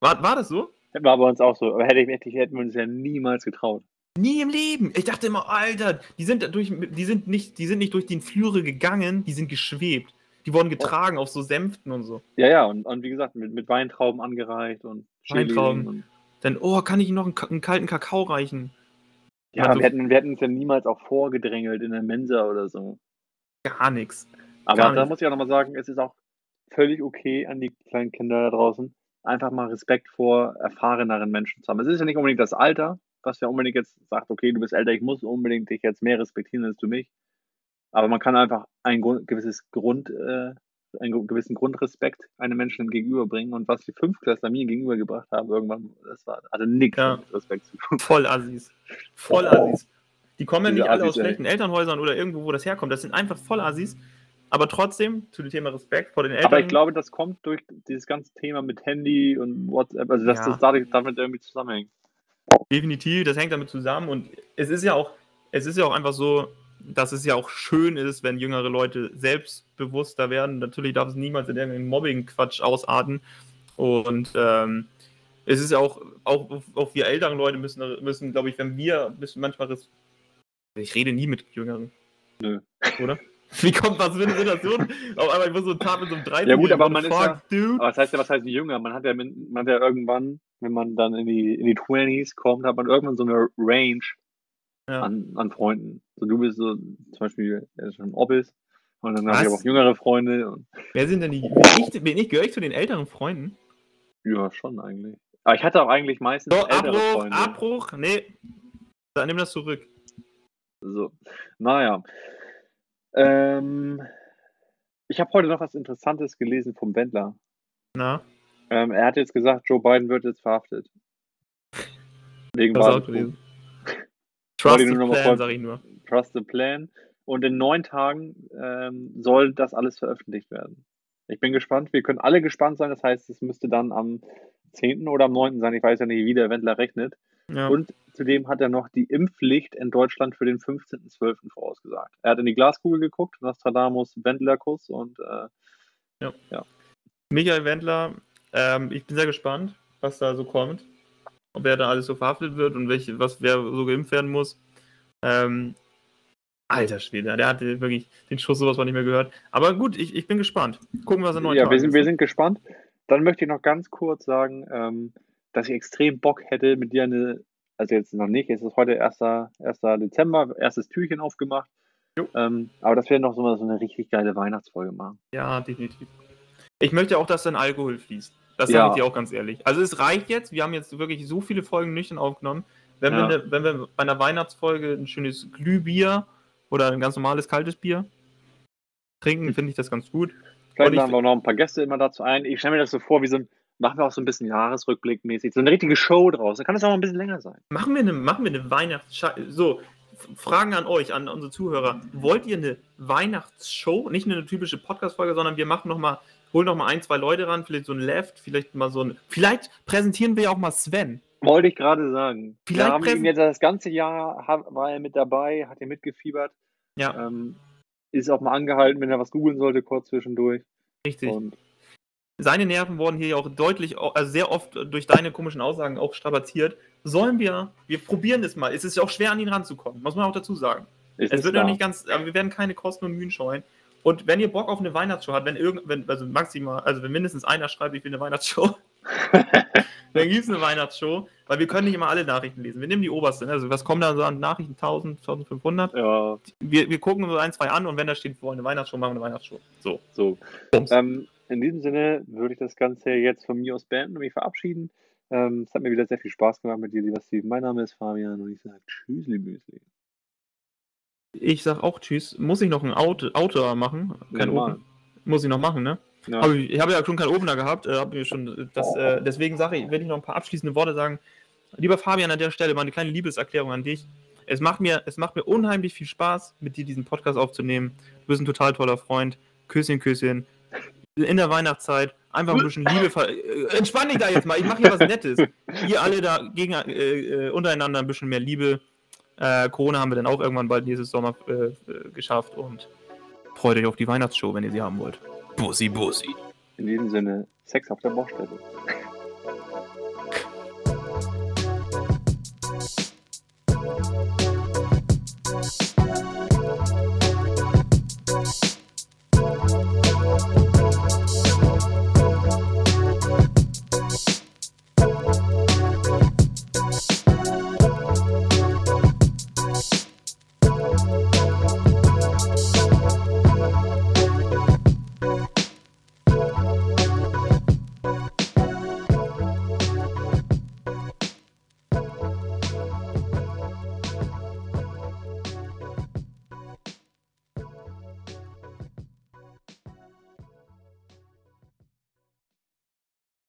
Speaker 1: War, war das so?
Speaker 2: War bei uns auch so. Aber hätte ich, hätte ich- hätten wir uns ja niemals getraut.
Speaker 1: Nie im Leben. Ich dachte immer, Alter, die sind durch, die sind nicht, die sind nicht durch die Flüre gegangen, die sind geschwebt. Die wurden getragen auf so Sänften und so.
Speaker 2: Ja, ja, und, und wie gesagt, mit, mit Weintrauben angereicht und
Speaker 1: Weintrauben.
Speaker 2: Und,
Speaker 1: Dann, oh, kann ich Ihnen noch einen, einen kalten Kakao reichen?
Speaker 2: ja,
Speaker 1: Also-
Speaker 2: wir hätten, wir hätten uns ja niemals auch vorgedrängelt in der Mensa oder so.
Speaker 1: Gar nichts.
Speaker 2: Aber
Speaker 1: Gar
Speaker 2: da
Speaker 1: nicht.
Speaker 2: muss ich auch nochmal sagen, es ist auch völlig okay an die kleinen Kinder da draußen, einfach mal Respekt vor erfahreneren Menschen zu haben. Es ist ja nicht unbedingt das Alter, was ja unbedingt jetzt sagt, okay, du bist älter, ich muss unbedingt dich jetzt mehr respektieren als du mich. Aber man kann einfach ein Grund, gewisses Grund, äh, einen gewissen Grundrespekt einem Menschen gegenüberbringen. Und was die Fünftklässler mir gegenübergebracht haben, irgendwann, das war, hatte nichts
Speaker 1: Ja.
Speaker 2: mit Respekt zu tun.
Speaker 1: Voll Assis. Voll Assis. Die kommen ja nicht alle
Speaker 2: Assis,
Speaker 1: aus
Speaker 2: ey.
Speaker 1: schlechten Elternhäusern oder irgendwo, wo das herkommt. Das sind einfach voll Assis. Aber trotzdem, zu dem Thema Respekt vor den Eltern.
Speaker 2: Aber ich glaube, das kommt durch dieses ganze Thema mit Handy und WhatsApp, also dass
Speaker 1: Ja.
Speaker 2: das dadurch, damit irgendwie zusammenhängt.
Speaker 1: Definitiv, das hängt damit zusammen und es ist ja auch, es ist ja auch einfach so, dass es ja auch schön ist, wenn jüngere Leute selbstbewusster werden. Natürlich darf es niemals in irgendeinen Mobbing-Quatsch ausarten. Und ähm, es ist ja auch, auch, auch wir älteren Leute müssen, müssen glaube ich, wenn wir müssen manchmal ich rede nie mit Jüngeren.
Speaker 2: Nö.
Speaker 1: Oder? [LAUGHS] Wie kommt was für eine Situation? Auf einmal, ich muss so ein Tat mit so einem 13
Speaker 2: Ja gut, aber man ist ja-
Speaker 1: dude.
Speaker 2: Aber was heißt ja, was heißt jünger? Man hat ja, man hat ja irgendwann, wenn man dann in die, in die 20s kommt, hat man irgendwann so eine Range
Speaker 1: Ja.
Speaker 2: an, an Freunden. So du bist so zum Beispiel ja, schon Obbis und dann habe ich aber auch jüngere Freunde und
Speaker 1: Wer sind denn die? [LAUGHS] Bin ich, gehöre ich zu den älteren Freunden?
Speaker 2: ja, schon eigentlich. Aber ich hatte auch eigentlich meistens
Speaker 1: So,
Speaker 2: ältere
Speaker 1: Abbruch,
Speaker 2: Freunde.
Speaker 1: Abbruch, nee. Dann nimm das zurück.
Speaker 2: So, naja. Ähm, ich habe heute noch was Interessantes gelesen vom Wendler.
Speaker 1: Na,
Speaker 2: Ähm, er hat jetzt gesagt, Joe Biden wird jetzt verhaftet. Wegen Wahlbetrug.
Speaker 1: Trust the plan, sag ich nur.
Speaker 2: Trust the Plan. Und in neun Tagen ähm, soll das alles veröffentlicht werden. Ich bin gespannt. Wir können alle gespannt sein. Das heißt, es müsste dann am 10. oder am 9. sein. Ich weiß ja nicht, wie der Wendler rechnet.
Speaker 1: Ja.
Speaker 2: Und zudem hat er noch die Impfpflicht in Deutschland für den 15.12. vorausgesagt. Er hat in die Glaskugel geguckt, Nostradamus, Wendlerkuss und äh,
Speaker 1: Michael Wendler, ähm, ich bin sehr gespannt, was da so kommt. Ob er da alles so verhaftet wird und welche, was wer so geimpft werden muss. Ähm, alter Schwede, der hatte wirklich den Schuss sowas von nicht mehr gehört. Aber gut, ich, ich bin gespannt. Gucken, was er neu
Speaker 2: ja, wir sind, wir sind gespannt. Dann möchte ich noch ganz kurz sagen, ähm, dass ich extrem Bock hätte, mit dir eine, also jetzt noch nicht, es ist heute 1. 1. Dezember, erstes Türchen aufgemacht. Ähm, aber dass wir noch so, mal so eine richtig geile Weihnachtsfolge machen.
Speaker 1: Ja, definitiv. Ich möchte auch, dass dann Alkohol fließt. Das
Speaker 2: Ja.
Speaker 1: sage ich dir auch ganz ehrlich. Also es reicht jetzt, wir haben jetzt wirklich so viele Folgen nüchtern aufgenommen. Wenn,
Speaker 2: Ja.
Speaker 1: wir, ne, wenn wir bei einer Weihnachtsfolge ein schönes Glühbier oder ein ganz normales kaltes Bier trinken, finde ich das ganz gut.
Speaker 2: Vielleicht laden wir auch noch ein paar Gäste immer dazu ein. Ich stelle mir das so vor, wie so ein, machen wir auch so ein bisschen Jahresrückblick-mäßig, so eine richtige Show draus. Dann kann das auch mal ein bisschen länger sein.
Speaker 1: Machen wir eine, machen wir eine Weihnachts... So, Fragen an euch, an unsere Zuhörer. Wollt ihr eine Weihnachtsshow? Nicht eine typische Podcast-Folge, sondern wir machen noch holen noch mal ein, zwei Leute ran, vielleicht so ein Left, vielleicht mal so ein... Vielleicht präsentieren wir ja auch mal Sven.
Speaker 2: Wollte ich gerade sagen.
Speaker 1: Vielleicht
Speaker 2: wir haben ihn jetzt das ganze Jahr war er mit dabei, hat er mitgefiebert.
Speaker 1: Ja,
Speaker 2: Ähm, ist auch mal angehalten, wenn er was googeln sollte, kurz zwischendurch.
Speaker 1: richtig.
Speaker 2: Und
Speaker 1: seine Nerven wurden hier ja auch deutlich, also sehr oft durch deine komischen Aussagen auch strapaziert. Sollen wir, wir probieren es mal. Es ist ja auch schwer, an ihn ranzukommen, muss man auch dazu sagen.
Speaker 2: ist
Speaker 1: Es wird
Speaker 2: da.
Speaker 1: ja nicht ganz, aber wir werden keine Kosten und Mühen scheuen. Und wenn ihr Bock auf eine Weihnachtsshow habt, wenn irgend, wenn, also maximal, also wenn mindestens einer schreibt, ich will eine Weihnachtsshow, [LAUGHS] dann gibt es eine Weihnachtsshow, weil wir können nicht immer alle Nachrichten lesen. Wir nehmen die oberste. ne? Also was kommt da so an Nachrichten? 1000, 1500?
Speaker 2: Ja,
Speaker 1: Wir, wir gucken so ein, zwei an und wenn da steht, wir wollen eine Weihnachtsshow, machen wir eine Weihnachtsshow. So.
Speaker 2: so. Ähm, in diesem Sinne würde ich das Ganze jetzt von mir aus beenden und mich verabschieden. Ähm, es hat mir wieder sehr viel Spaß gemacht mit dir, lieber Steven. Mein Name ist Fabian und ich sage Tschüssli Müsli.
Speaker 1: Ich sag auch Tschüss. Muss ich noch ein Auto, Auto machen? Kein. Open. Muss ich noch machen, ne?
Speaker 2: Ja.
Speaker 1: Hab ich ich habe ja schon keinen Opener gehabt. Äh, schon das, äh, deswegen sage ich, will ich noch ein paar abschließende Worte sagen. Lieber Fabian, an der Stelle mal eine kleine Liebeserklärung an dich. Es macht mir, es macht mir unheimlich viel Spaß, mit dir diesen Podcast aufzunehmen. Du bist ein total toller Freund. Küsschen, Küsschen. In der Weihnachtszeit einfach ein bisschen [LAUGHS] Liebe. ver- Äh, entspann dich da jetzt mal. Ich mache hier was Nettes. Ihr alle da gegen, äh, äh, untereinander ein bisschen mehr Liebe. Äh, Corona haben wir dann auch irgendwann bald dieses Sommer äh, äh, geschafft und freut euch auf die Weihnachtsshow, wenn ihr sie haben wollt. Bussi, Bussi.
Speaker 2: In diesem Sinne, Sex auf der Baustelle.